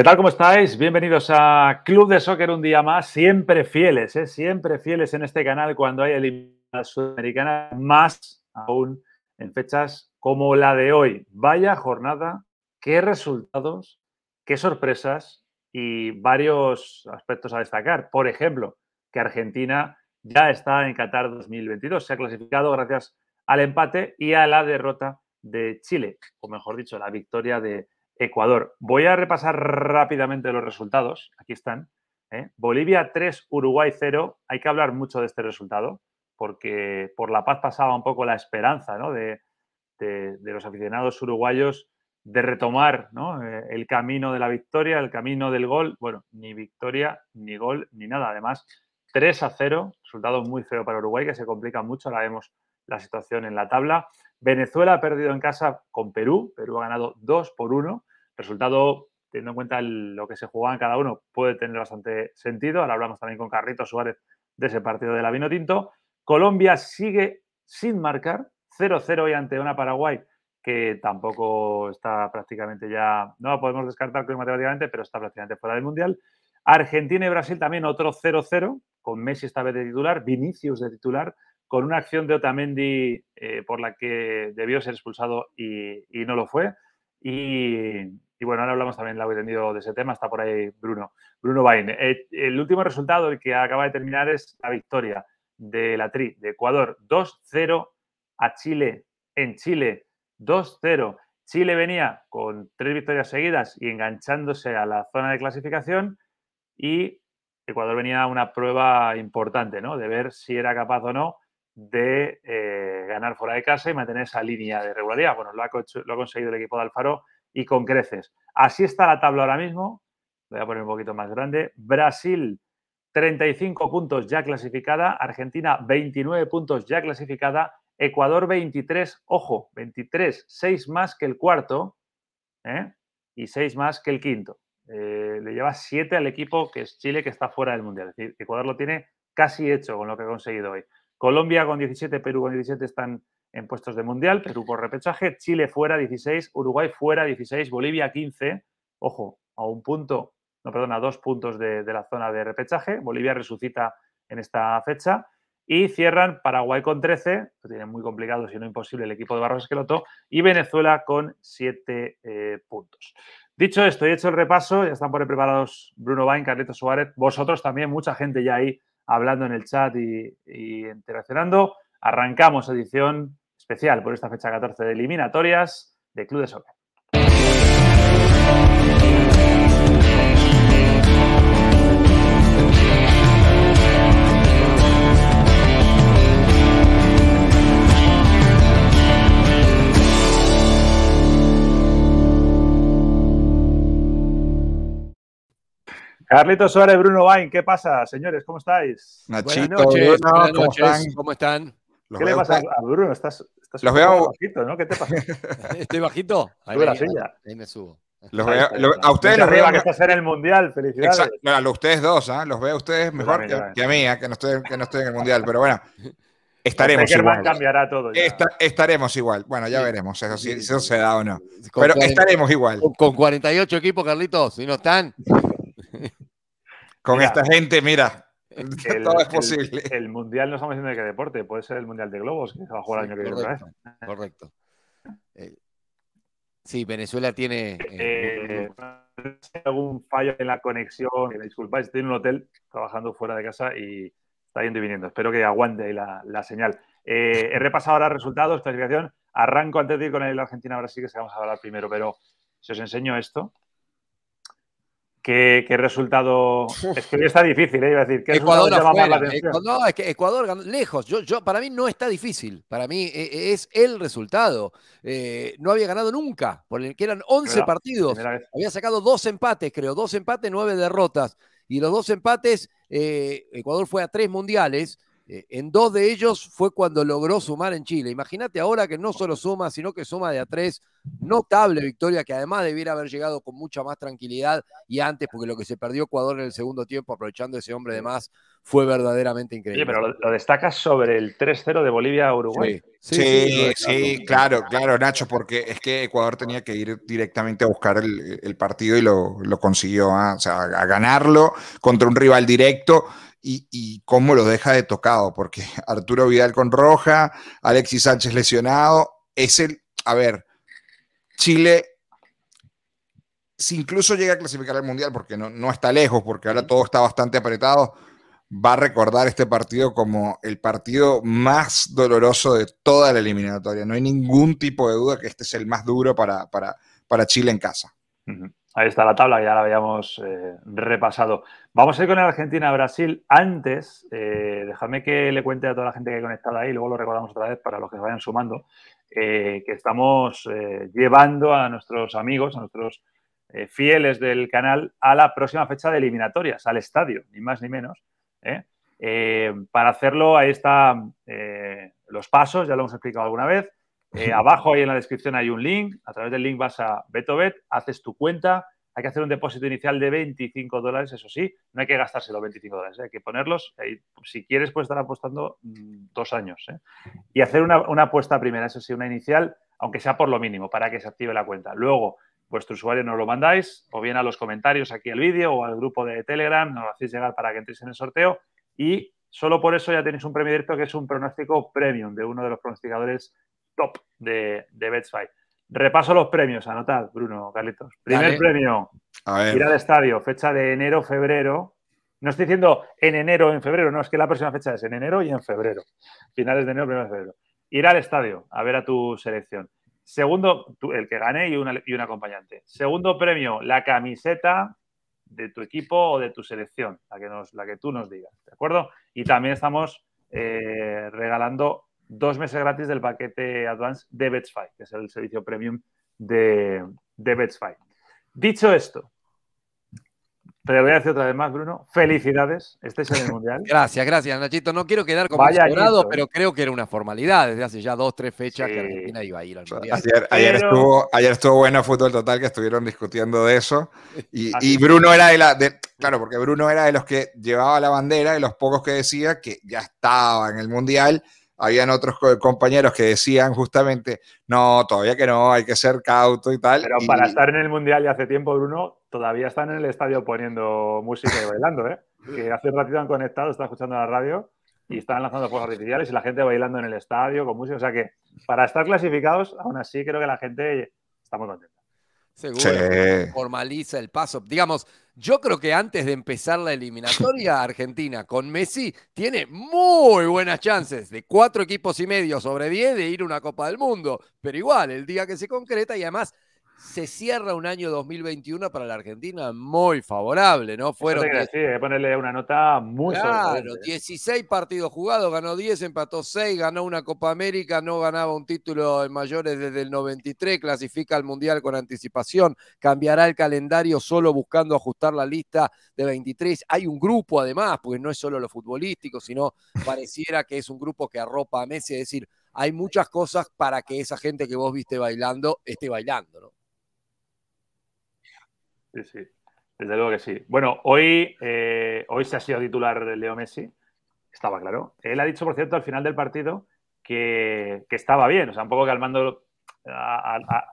¿Qué tal? ¿Cómo estáis? Bienvenidos a Club de Soccer un día más. Siempre fieles, ¿eh? siempre fieles en este canal cuando hay eliminadas sudamericanas, más aún en fechas como la de hoy. Vaya jornada, qué resultados, qué sorpresas y varios aspectos a destacar. Por ejemplo, que Argentina ya está en Qatar 2022. Se ha clasificado gracias al empate y a la derrota de Chile, o mejor dicho, la victoria de Ecuador. Voy a repasar rápidamente los resultados. Aquí están. ¿eh? Bolivia 3, Uruguay 0. Hay que hablar mucho de este resultado porque por la paz pasaba un poco la esperanza de, los aficionados uruguayos de retomar eh, el camino de la victoria, el camino del gol. Bueno, ni victoria, ni gol, ni nada. Además, 3 a 0, resultado muy feo para Uruguay, que se complica mucho. Ahora vemos la situación en la tabla. Venezuela ha perdido en casa con Perú. Perú ha ganado 2 por 1 resultado, teniendo en cuenta lo que se jugaba en cada uno, puede tener bastante sentido. Ahora hablamos también con Carrito Suárez de ese partido de la Vino Tinto. Colombia sigue sin marcar, 0-0 y ante una Paraguay que tampoco está prácticamente ya, no la podemos descartar matemáticamente, pero está prácticamente fuera del Mundial. Argentina y Brasil también otro 0-0, con Messi esta vez de titular, Vinicius de titular, con una acción de Otamendi eh, por la que debió ser expulsado y, y no lo fue. Y, y bueno, ahora hablamos también largo tenido de ese tema, está por ahí Bruno, Bruno Bain. Eh, el último resultado, el que acaba de terminar, es la victoria de la TRI de Ecuador 2-0 a Chile en Chile 2-0. Chile venía con tres victorias seguidas y enganchándose a la zona de clasificación y Ecuador venía a una prueba importante, ¿no? De ver si era capaz o no de eh, ganar fuera de casa y mantener esa línea de regularidad. Bueno, lo ha conseguido el equipo de Alfaro y con creces. Así está la tabla ahora mismo. Voy a poner un poquito más grande. Brasil, 35 puntos ya clasificada. Argentina, 29 puntos ya clasificada. Ecuador, 23. Ojo, 23, 6 más que el cuarto ¿eh? y 6 más que el quinto. Eh, le lleva 7 al equipo que es Chile, que está fuera del Mundial. Es decir, Ecuador lo tiene casi hecho con lo que ha conseguido hoy. Colombia con 17, Perú con 17 están en puestos de mundial, Perú por repechaje, Chile fuera 16, Uruguay fuera 16, Bolivia 15, ojo, a un punto, no, perdón, a dos puntos de, la zona de repechaje, Bolivia resucita en esta fecha y cierran Paraguay con 13, lo tienen muy complicado, si no imposible, el equipo de Barros Esqueloto, y Venezuela con 7 eh, puntos. Dicho esto y hecho el repaso, ya están por ahí preparados Bruno Bain, Carlitos Suárez, vosotros también, mucha gente ya ahí hablando en el chat y interaccionando. Arrancamos edición especial por esta fecha 14 de eliminatorias de Club de Soccer. Carlitos Suárez, Bruno Bain, ¿qué pasa, señores? ¿Cómo estáis? Nachito, buenas noches, buenas noches. ¿Cómo están? ¿Qué le pasa a Bruno? Estás, estás los veo... bajito, ¿no? ¿Qué te pasa? ¿Estoy bajito? Ahí, me, la silla. ahí me subo. Los veo, a ustedes los veo que estás en el mundial, felicidades. Exacto, a ustedes dos, ¿eh? los veo a ustedes mejor que, que, a mí, ¿eh? que, no estoy, que no estoy en el mundial, pero bueno, estaremos igual. cambiará todo. Esta, estaremos igual. Bueno, ya sí. veremos eso, si eso se da o no. Con pero 40, estaremos igual. Con 48 equipos, Carlitos, si no están. Con mira, esta gente, mira, el, Todo es posible. El, el, mundial no estamos diciendo de qué deporte, puede ser el mundial de globos que se va a jugar el año que viene otra vez. Correcto. Eh, sí, Venezuela tiene. Eh, eh, algún fallo en la conexión, disculpáis, estoy en un hotel trabajando fuera de casa y está yendo y viniendo. Espero que aguante ahí la, la señal. Eh, he repasado ahora resultados, clasificación. Arranco antes de ir con el Argentina-Brasil, que vamos a hablar primero, pero si os enseño esto, ¿Qué, ¿Qué, resultado? Es que está difícil, ¿eh? Iba a decir, ¿qué Ecuador llama más la atención? No, es que Ecuador ganó lejos. Yo, yo, para mí no está difícil. Para mí eh, es el resultado. Eh, no había ganado nunca, porque eran 11 primera, partidos. Había sacado dos empates, creo. Dos empates, nueve derrotas. Y los dos empates, eh, Ecuador fue a tres mundiales. Eh, en dos de ellos fue cuando logró sumar en Chile. Imagínate ahora que no solo suma, sino que suma de a tres. Notable victoria que además debiera haber llegado con mucha más tranquilidad y antes, porque lo que se perdió Ecuador en el segundo tiempo, aprovechando ese hombre de más, fue verdaderamente increíble. Sí, pero lo, destacas sobre el 3-0 de Bolivia-Uruguay. Sí, sí, claro, claro, Nacho, porque es que Ecuador tenía que ir directamente a buscar el, partido y lo, consiguió, ¿ah? o sea, a ganarlo contra un rival directo y, cómo lo deja de tocado, porque Arturo Vidal con roja, Alexis Sánchez lesionado, es el, a ver, Chile, si incluso llega a clasificar al Mundial, porque no, no está lejos, porque ahora todo está bastante apretado, va a recordar este partido como el partido más doloroso de toda la eliminatoria. No hay ningún tipo de duda que este es el más duro para, para, para Chile en casa. Ahí está la tabla, ya la habíamos eh, repasado. Vamos a ir con Argentina-Brasil. Antes, eh, déjame que le cuente a toda la gente que hay conectada ahí, luego lo recordamos otra vez para los que se vayan sumando, eh, que estamos llevando a nuestros amigos, a nuestros fieles del canal, a la próxima fecha de eliminatorias, al estadio, ni más ni menos. para hacerlo, ahí están los pasos, ya lo hemos explicado alguna vez. Eh, abajo ahí en la descripción hay un link. A través del link vas a BetoBet, haces tu cuenta. Hay que hacer un depósito inicial de 25 dólares, eso sí. No hay que gastarse los 25 dólares, ¿eh? hay que ponerlos. si quieres, puedes estar apostando mm, dos años. ¿eh? Y hacer una, apuesta primera, eso sí, una inicial, aunque sea por lo mínimo, para que se active la cuenta. Luego, vuestro usuario nos lo mandáis, o bien a los comentarios aquí al vídeo o al grupo de Telegram, nos lo hacéis llegar para que entréis en el sorteo. Y solo por eso ya tenéis un premio directo que es un pronóstico premium de uno de los pronosticadores top de, de. Repaso los premios, anotad, Bruno, Carlitos. Primer premio, ir al estadio, fecha de enero, febrero. No estoy diciendo en enero o en febrero, no, es que la próxima fecha es en enero y en febrero. Finales de enero, primero de febrero. Ir al estadio a ver a tu selección. Segundo, el que gane y, y un acompañante. Segundo premio, la camiseta de tu equipo o de tu selección, la que, nos, la que tú nos digas, ¿de acuerdo? Y también estamos eh, regalando dos meses gratis del paquete Advance de Betsfy, que es el servicio premium de, de Betsfy. Dicho esto, pero voy a decir otra vez más, Bruno. Felicidades, estés en el Mundial. Gracias, gracias, Nachito. No quiero quedar como ¿eh? pero creo que era una formalidad desde hace ya dos, tres fechas que Argentina iba a ir al Mundial. Ayer, estuvo, ayer estuvo bueno Fútbol Total que estuvieron discutiendo de eso. Y, Bruno era de la. claro, porque Bruno era de los que llevaba la bandera, de los pocos que decía que ya estaba en el Mundial habían otros compañeros que decían justamente, no, todavía que no, hay que ser cauto y tal. Pero para estar en el Mundial ya hace tiempo, Bruno, todavía están en el estadio poniendo música y bailando, ¿eh? Que hace un ratito han conectado, está escuchando la radio y están lanzando fuegos artificiales y la gente bailando en el estadio con música. O sea que para estar clasificados, aún así creo que la gente está muy contenta. Seguro. Formaliza el paso. Digamos, yo creo que antes de empezar la eliminatoria, Argentina con Messi tiene muy buenas chances de cuatro equipos y medio sobre diez de ir a una Copa del Mundo. Pero igual, el día que se concreta y además se cierra un año 2021 para la Argentina muy favorable, ¿no? Fueron. Sí, hay que ponerle una nota muy Claro, 16 partidos jugados, ganó 10, empató 6, ganó una Copa América, no ganaba un título en mayores desde el 93, clasifica al Mundial con anticipación, cambiará el calendario solo buscando ajustar la lista de 23. Hay un grupo además, porque no es solo lo futbolístico, sino pareciera que es un grupo que arropa a Messi, es decir, hay muchas cosas para que esa gente que vos viste bailando esté bailando, ¿no? Sí, sí, desde luego que sí. Bueno, hoy, eh, hoy se ha sido titular Leo Messi, estaba claro. Él ha dicho, por cierto, al final del partido que, estaba bien, o sea, un poco calmando a,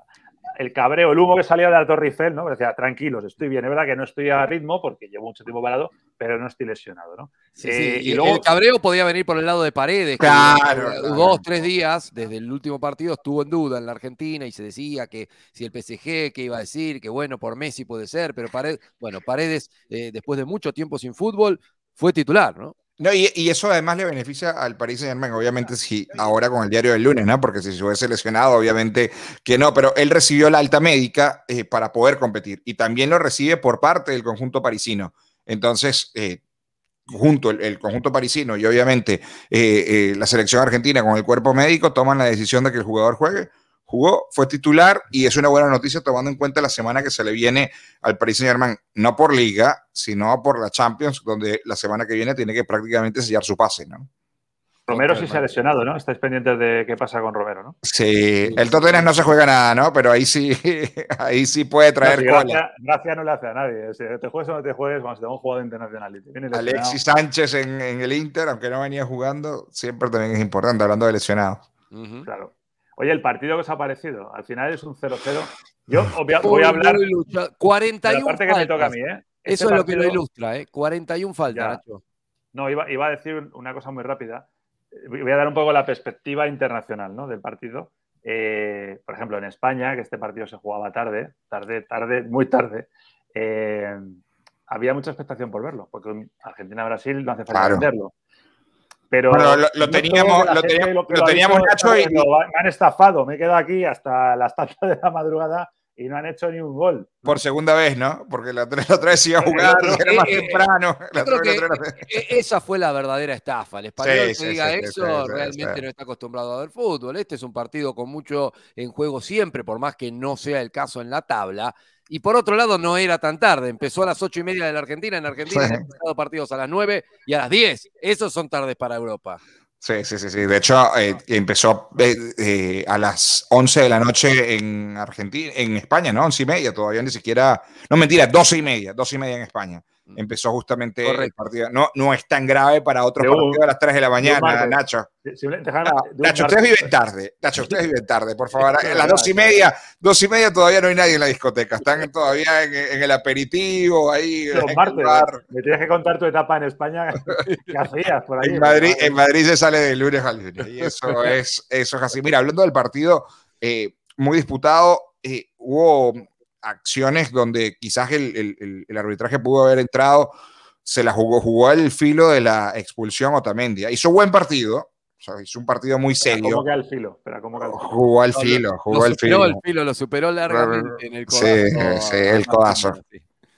el cabreo, el humo que salía de la Torre Eiffel, ¿no? Decía, tranquilos, estoy bien. Es verdad que no estoy a ritmo porque llevo mucho tiempo parado, pero no estoy lesionado, ¿no? Sí, eh, Y, luego... El cabreo podía venir por el lado de Paredes. Claro, Dos, tres días desde el último partido estuvo en duda en la Argentina y se decía que si el PSG, que iba a decir, que bueno, por Messi puede ser, pero Paredes, bueno, Paredes, eh, después de mucho tiempo sin fútbol, fue titular, ¿no? No, y, eso además le beneficia al Paris Saint Germain, obviamente si ahora con el diario del lunes, ¿no? Porque si se hubiese lesionado, obviamente que no, pero él recibió la alta médica eh, para poder competir y también lo recibe por parte del conjunto parisino. Entonces, eh, junto el, conjunto parisino y obviamente eh, la selección argentina con el cuerpo médico toman la decisión de que el jugador juegue jugó, fue titular y es una buena noticia tomando en cuenta la semana que se le viene al Paris Saint Germain, no por liga, sino por la Champions, donde la semana que viene tiene que prácticamente sellar su pase, ¿no? Romero sí se ha lesionado, ¿no? Estáis pendientes de qué pasa con Romero, ¿no? Sí, el Tottenham no se juega nada, ¿no? Pero ahí sí, ahí sí puede traer no, gracia, gracia, no le hace a nadie. Si te juegues o no te juegues, vamos, tengo un jugador internacional. Alexis Sánchez en, el Inter, aunque no venía jugando, siempre también es importante, hablando de lesionados. Claro. Oye, el partido que os ha parecido, al final es un 0-0. Yo voy a, hablar. 41 parte que me toca a mí, ¿eh? Eso es lo que lo ilustra, ¿eh? 41 faltas, Nacho. No, iba, iba, a decir una cosa muy rápida. Voy a dar un poco la perspectiva internacional ¿no? del partido. Eh, por ejemplo, en España, que este partido se jugaba tarde, tarde, tarde, muy tarde, eh, había mucha expectación por verlo, porque Argentina-Brasil no hace falta entenderlo. Pero lo, teníamos, lo, teníamos, Nacho y... Me han estafado, me he quedado aquí hasta las tantas de la madrugada y no han hecho ni un gol. Por segunda vez, ¿no? Porque la, otra vez iba a jugar, era más temprano. esa fue la verdadera estafa. El español que diga eso realmente no está acostumbrado a ver fútbol. Este es un partido con mucho en juego siempre, por más que no sea el caso en la tabla. Y por otro lado, no era tan tarde. Empezó a las ocho y media de la Argentina. En Argentina han empezado partidos a las nueve y a las diez. Esos son tardes para Europa. Sí, sí, sí, sí. De hecho, eh, empezó eh, eh, a las 11 de la noche en Argentina, en España, ¿no? 11 y media, todavía ni siquiera. No, mentira, 12 y media, 12 y media en España. Mm. Empezó justamente el partido. No, no es tan grave para otros partidos a las 3 de la mañana, Nacho. Nacho, ustedes viven tarde. Nacho, ustedes viven tarde, por favor. A las 2 y media, 2 y media todavía no hay nadie en la discoteca. Están todavía en, el aperitivo, ahí. En Me tienes que contar tu etapa en España. ¿Qué hacías por ahí? En Madrid, en Madrid se sale de lunes al lunes. Y eso es, eso es así. Mira, hablando del partido, eh, muy disputado, eh, hubo acciones donde quizás el, arbitraje pudo haber entrado, se la jugó, jugó al filo de la expulsión Otamendi. Hizo buen partido, hizo un partido muy serio. ¿Cómo que al filo? Jugó al filo, jugó al filo. Al filo. Lo superó largamente en el codazo. Sí, sí, el codazo.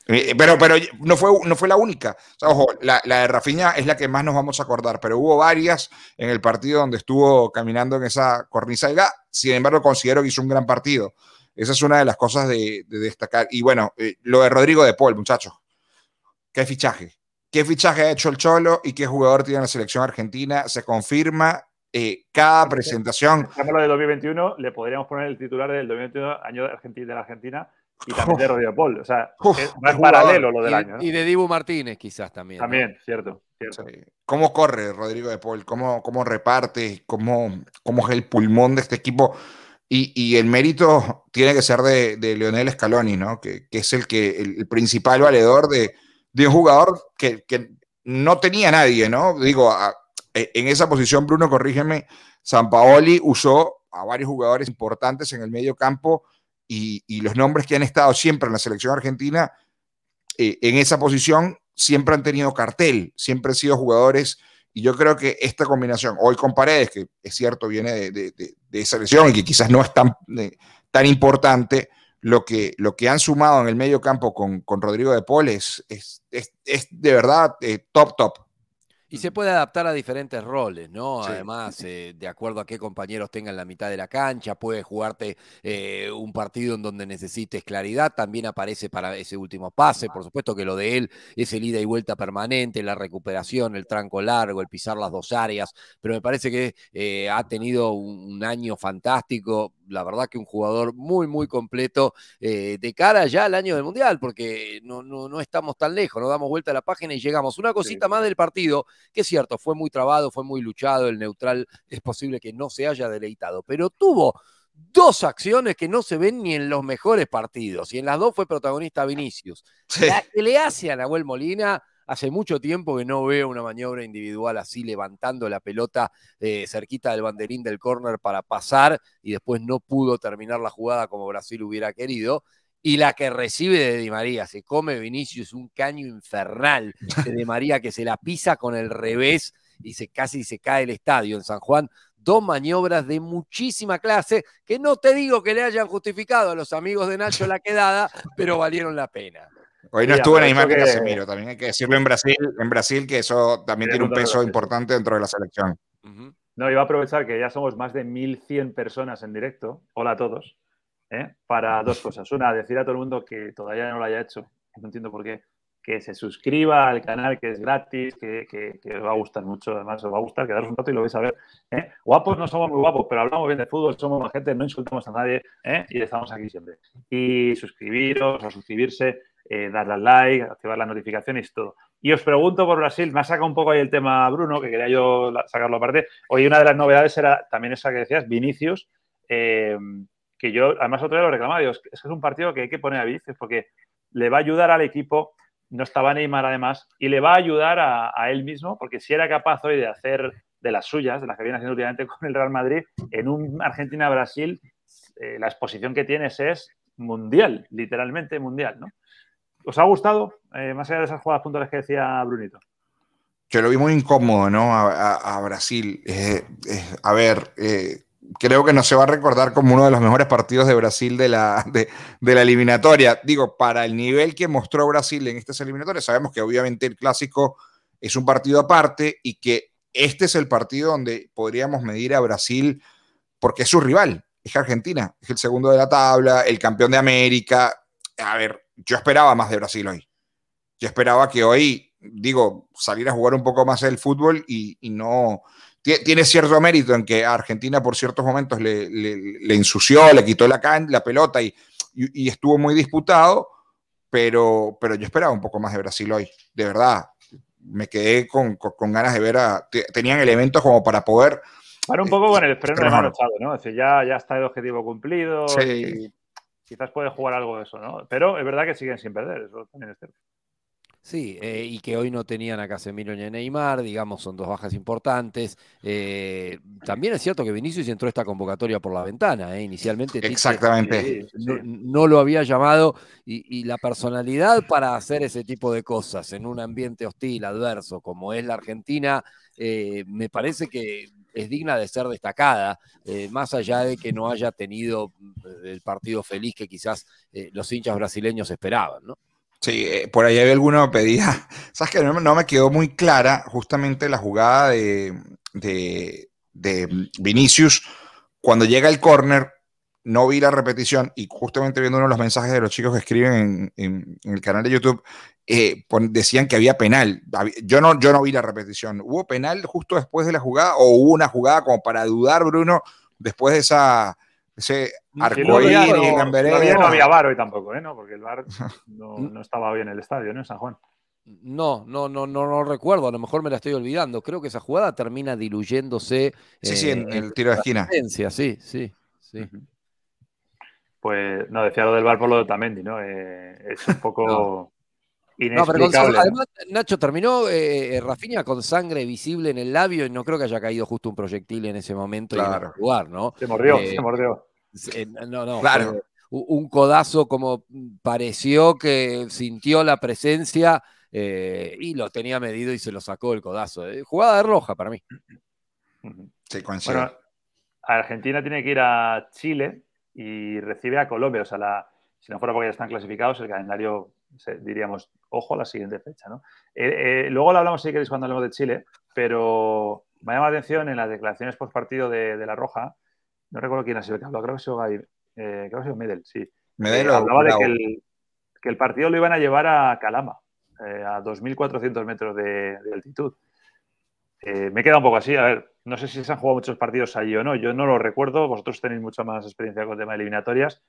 Pero, pero no, fue, no fue la única. ojo, la, la, de Rafinha es la que más nos vamos a acordar, pero hubo varias en el partido donde estuvo caminando en esa cornisa de gas. Sin embargo, considero que hizo un gran partido. Esa es una de las cosas de, destacar. Y bueno, eh, lo de Rodrigo de Paul, muchachos. ¿Qué fichaje? ¿Qué fichaje ha hecho el Cholo y qué jugador tiene la selección argentina? Se confirma eh, cada presentación. lo de 2021, le podríamos poner el titular del 2021, año de, Argentina, de la Argentina, y también de Rodrigo Paul. O sea, es, paralelo lo del año. Y de Dibu Martínez, quizás también. También, cierto. cierto. ¿Cómo corre Rodrigo de Paul? ¿Cómo, cómo reparte? ¿Cómo, ¿Cómo es el pulmón de este equipo? Y, el mérito tiene que ser de, de Leonel Scaloni, ¿no? Que, es el, que, el, principal valedor de, un jugador que, no tenía nadie, ¿no? Digo, e, en esa posición, Bruno, corrígeme, Paoli usó a varios jugadores importantes en el medio campo y, los nombres que han estado siempre en la selección argentina eh, en esa posición siempre han tenido cartel, siempre han sido jugadores y yo creo que esta combinación, hoy con Paredes, que es cierto, viene de, esa lesión y que quizás no es tan, tan importante, lo que, lo que han sumado en el medio campo con, con Rodrigo de Paul es, es, es, de verdad eh, top, top. Y se puede adaptar a diferentes roles, ¿no? Además, eh, de acuerdo a qué compañeros tengan la mitad de la cancha, puede jugarte eh, un partido en donde necesites claridad, también aparece para ese último pase, por supuesto que lo de él es el ida y vuelta permanente, la recuperación, el tranco largo, el pisar las dos áreas, pero me parece que eh, ha tenido un año fantástico, la verdad que un jugador muy, muy completo eh, de cara ya al año del Mundial, porque no, no, no, estamos tan lejos, nos damos vuelta a la página y llegamos. Una cosita más del partido, que es cierto, fue muy trabado, fue muy luchado, el neutral es posible que no se haya deleitado, pero tuvo dos acciones que no se ven ni en los mejores partidos, y en las dos fue protagonista Vinicius. La que le hace a Nahuel Molina Hace mucho tiempo que no veo una maniobra individual así, levantando la pelota eh, cerquita del banderín del córner para pasar y después no pudo terminar la jugada como Brasil hubiera querido. Y la que recibe de Di María, se come Vinicius un caño infernal de Di María que se la pisa con el revés y se casi se cae el estadio en San Juan dos maniobras de muchísima clase que no te digo que le hayan justificado a los amigos de Nacho la quedada, pero valieron la pena. Hoy no estuvo Neymar que Casemiro, también hay que decirlo en Brasil, en Brasil que eso también tiene un peso importante dentro de la selección. No, iba a aprovechar que ya somos más de 1.100 personas en directo, hola a todos, ¿eh? para dos cosas. Una, decir a todo el mundo que todavía no lo haya hecho, no entiendo por qué, que se suscriba al canal, que es gratis, que, os va a gustar mucho, además os va a gustar, quedaros un rato y lo vais a ver. ¿eh? Guapos no somos muy guapos, pero hablamos bien de fútbol, somos más gente, no insultamos a nadie ¿eh? y estamos aquí siempre. Y suscribiros o suscribirse, eh, darle al like, activar las notificaciones y todo. Y os pregunto por Brasil, me ha sacado un poco ahí el tema Bruno, que quería yo sacarlo aparte. Hoy una de las novedades era también esa que decías, Vinicius, que yo además otro día lo reclamaba, es que es un partido que hay que poner a Vinicius porque le va a ayudar al equipo no estaba Neymar además, y le va a ayudar a, él mismo, porque si era capaz hoy de hacer de las suyas, de las que viene haciendo últimamente con el Real Madrid, en un Argentina-Brasil, eh, la exposición que tienes es mundial, literalmente mundial, ¿no? ¿Os ha gustado, eh, más allá de esas jugadas puntuales que decía Brunito? Yo lo vi muy incómodo, ¿no? A, Brasil. Eh, a ver, creo que no se va a recordar como uno de los mejores partidos de Brasil de la, de, la eliminatoria. Digo, para el nivel que mostró Brasil en estas eliminatorias, sabemos que obviamente el clásico es un partido aparte y que este es el partido donde podríamos medir a Brasil porque es su rival, es Argentina, es el segundo de la tabla, el campeón de América. A ver, yo esperaba más de Brasil hoy. Yo esperaba que hoy, digo, salir a jugar un poco más el fútbol y no, tiene cierto mérito en que Argentina por ciertos momentos le, le, ensució, le quitó la, la pelota y, y, estuvo muy disputado, pero, pero yo esperaba un poco más de Brasil hoy, de verdad. Me quedé con, con, ganas de ver a... Tenían elementos como para poder... Para un poco con el freno de mano echado, ¿no? Es decir, ya, ya está el objetivo cumplido y quizás puede jugar algo de eso, ¿no? Pero es verdad que siguen sin perder, eso también es cierto. Sí, eh, y que hoy no tenían a Casemiro ni a Neymar, digamos, son dos bajas importantes. Eh, también es cierto que Vinicius entró esta convocatoria por la ventana, eh, inicialmente. Exactamente. no, lo había llamado y, la personalidad para hacer ese tipo de cosas en un ambiente hostil, adverso, como es la Argentina, me parece que es digna de ser destacada, más allá de que no haya tenido el partido feliz que quizás los hinchas brasileños esperaban, ¿no? Sí, eh, por ahí había alguno que pedía, sabes que no, me quedó muy clara justamente la jugada de, de, Vinicius cuando llega el córner, no vi la repetición y justamente viendo uno de los mensajes de los chicos que escriben en, el canal de YouTube, eh, decían que había penal. Yo no, yo no vi la repetición. ¿Hubo penal justo después de la jugada o hubo una jugada como para dudar, Bruno, después de esa ese arcoíris en Vereda. No, había bar hoy tampoco, ¿eh? ¿no? porque el bar no, estaba hoy en el estadio, ¿no? En San Juan. No, no, no, no, no recuerdo, a lo mejor me la estoy olvidando. Creo que esa jugada termina diluyéndose. Sí, sí, en, el tiro de esquina. Sí, sí, sí. Pues no, decía lo del bar por lo de Tamendi, ¿no? Eh, es un poco. No, pero además Nacho terminó eh, eh, Rafinha con sangre visible en el labio y no creo que haya caído justo un proyectil en ese momento claro. y lugar, ¿no? Se mordió, se mordió. Eh, no, no. Claro. Un codazo como pareció que sintió la presencia eh, y lo tenía medido y se lo sacó el codazo. Eh, jugada de roja para mí. Sí, bueno, Argentina tiene que ir a Chile y recibe a Colombia. O sea, si no fuera porque ya están clasificados, el calendario diríamos, ojo a la siguiente fecha. ¿no? luego lo hablamos si queréis cuando hablemos de Chile, pero me llama la atención en las declaraciones post partido de, de La Roja no recuerdo quién ha sido el que habló, creo que ha sido Gaby, eh, creo que ha sido Medel, sí. Medel eh, hablaba de que el, que el, partido lo iban a llevar a Calama, eh, a 2.400 metros de, altitud. me queda un poco así, a ver, no sé si se han jugado muchos partidos allí o no, yo no lo recuerdo, vosotros tenéis mucha más experiencia con el tema de eliminatorias,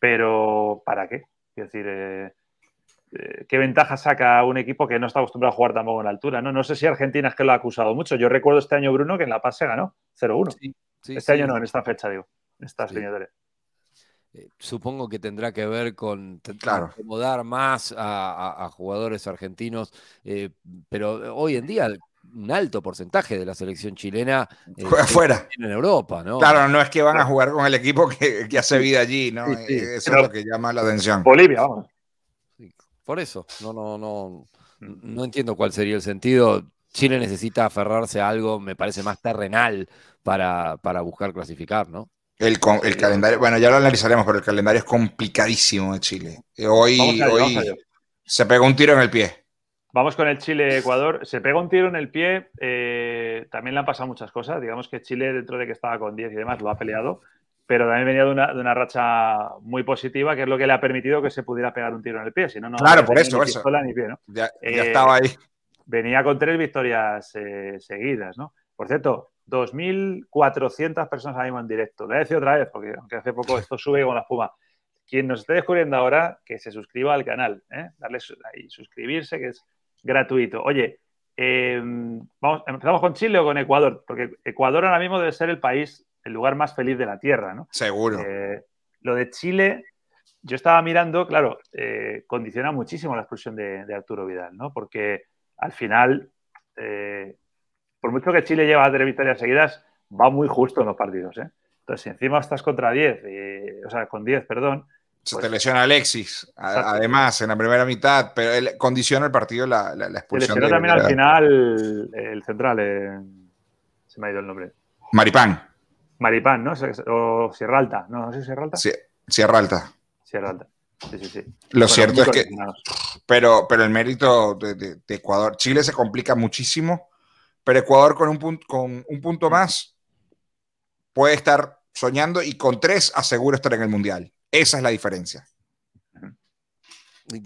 pero ¿para qué? Es decir, ¿qué ventaja saca un equipo que no está acostumbrado a jugar tampoco en altura? No, no sé si Argentina es que lo ha acusado mucho. Yo recuerdo este año, Bruno, que en La Paz se ganó 0-1 este año no, en esta fecha, digo, en estas eh, supongo que tendrá que ver con acomodar más a, jugadores argentinos, eh, pero hoy en día un alto porcentaje de la selección chilena eh, juega afuera en Europa, ¿no? Claro, no es que van a jugar con el equipo que, hace vida allí, ¿no? Eso es lo que llama la atención. Bolivia, vamos. Por eso, no, no, no, mm. no entiendo cuál sería el sentido. Chile necesita aferrarse a algo, me parece, más terrenal para, para buscar clasificar, ¿no? El, el, calendario, bueno, ya lo analizaremos, pero el calendario es complicadísimo de Chile. Hoy, hoy se pega un tiro en el pie. Vamos con el Chile-Ecuador. Se pega un tiro en el pie. Eh, también le han pasado muchas cosas. Digamos que Chile, dentro de que estaba con 10 y demás, lo ha peleado. Pero también venía de una, de una, racha muy positiva, que es lo que le ha permitido que se pudiera pegar un tiro en el pie. Si no, no claro, por eso, eso. Ni pie, ¿no? ya, ya estaba ahí. Venía con tres victorias seguidas, ¿no? Por cierto, 2.400 personas ahora mismo en directo. Le he decir otra vez, porque aunque hace poco esto sube con la espuma. Quien nos esté descubriendo ahora, que se suscriba al canal, ¿eh? darle ahí, suscribirse, que es gratuito. Oye, em, vamos, ¿empezamos con Chile o con Ecuador? Porque Ecuador ahora mismo debe ser el país, el lugar más feliz de la Tierra, ¿no? Seguro. Eh, lo de Chile, yo estaba mirando, claro, eh, condiciona muchísimo la expulsión de, Arturo Vidal, ¿no? Porque al final, eh, por mucho que Chile lleva tres victorias seguidas, va muy justo en los partidos, ¿eh? Entonces, si encima estás contra 10, o sea, con 10, perdón, se te pues lesiona Alexis, además, en la primera mitad, pero él condiciona el partido la, la, expulsión. Se lesionó también al final el central, se me ha ido el nombre. Maripán. Maripán, ¿no? O Sierra Alta, ¿no? ¿No sé Sierra Alta? Sí, Sierra Alta. Sierra Alta. Sí, sí, sí. Lo cierto es que. Pero, pero el mérito de, Ecuador. Chile se complica muchísimo, pero Ecuador con un, punto, con un punto más puede estar soñando y con tres asegura estar en el Mundial. Esa es la diferencia.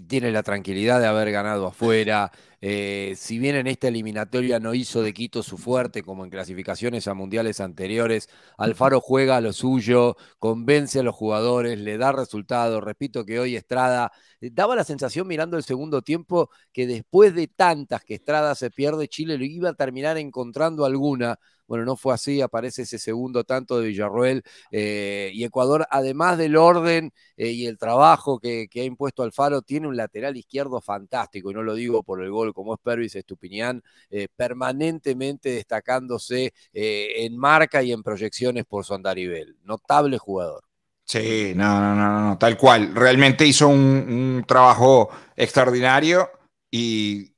Tiene la tranquilidad de haber ganado afuera. Eh, si bien en esta eliminatoria no hizo de Quito su fuerte, como en clasificaciones a mundiales anteriores, Alfaro juega a lo suyo, convence a los jugadores, le da resultados. Repito que hoy Estrada eh, daba la sensación mirando el segundo tiempo que después de tantas que Estrada se pierde, Chile lo iba a terminar encontrando alguna bueno, no fue así, aparece ese segundo tanto de Villarroel eh, y Ecuador, además del orden eh, y el trabajo que, ha impuesto Alfaro, tiene un lateral izquierdo fantástico, y no lo digo por el gol como es Pervis Estupiñán, eh, permanentemente destacándose en marca y en proyecciones por su andarivel. Notable jugador. Sí, no, no, no, no, tal cual. Realmente hizo un, trabajo extraordinario y,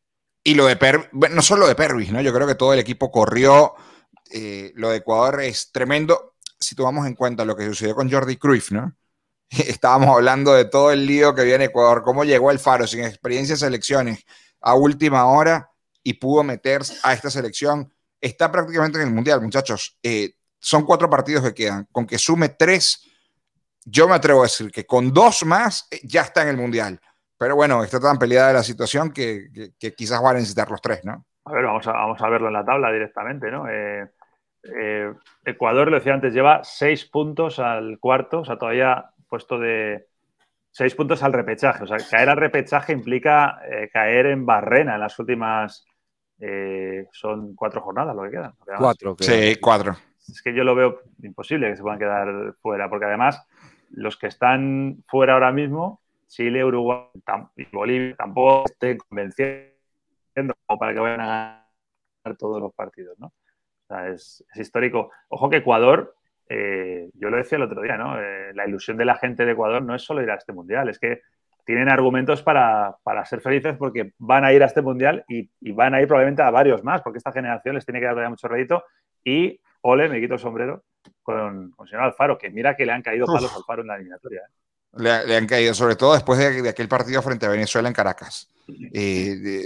lo de Pervis, no solo de Pervis, ¿no? Yo creo que todo el equipo corrió, eh, lo de Ecuador es tremendo si tomamos en cuenta lo que sucedió con Jordi Cruyff, ¿no? Estábamos hablando de todo el lío que había en Ecuador, cómo llegó el Faro sin experiencia en selecciones a última hora y pudo meterse a esta selección. Está prácticamente en el Mundial, muchachos. Eh, son cuatro partidos que quedan. Con que sume tres, yo me atrevo a decir que con dos más eh, ya está en el Mundial. Pero bueno, está tan peleada la situación que, quizás van a necesitar los tres, ¿no? A ver, vamos a, vamos a verlo en la tabla directamente, ¿no? Eh, eh, Ecuador, lo decía antes, lleva seis puntos al cuarto, o sea, todavía puesto de seis puntos al repechaje. O sea, caer al repechaje implica eh, caer en barrena en las últimas. Eh, son cuatro jornadas lo que quedan. Cuatro. Sí, cuatro. Es que yo lo veo imposible que se puedan quedar fuera, porque además los que están fuera ahora mismo, Chile, Uruguay y Bolivia, tampoco estén convenciendo para que vayan a ganar todos los partidos, ¿no? es, histórico. Ojo que Ecuador, eh, yo lo decía el otro día, ¿no? Eh, la ilusión de la gente de Ecuador no es solo ir a este mundial, es que tienen argumentos para, ser felices porque van a ir a este mundial y, van a ir probablemente a varios más, porque esta generación les tiene que dar mucho rédito. Y ole, me quito el sombrero con, con el señor Alfaro, que mira que le han caído palos al Alfaro en la eliminatoria. ¿eh? Le, han caído, sobre todo después de, aquel partido frente a Venezuela en Caracas,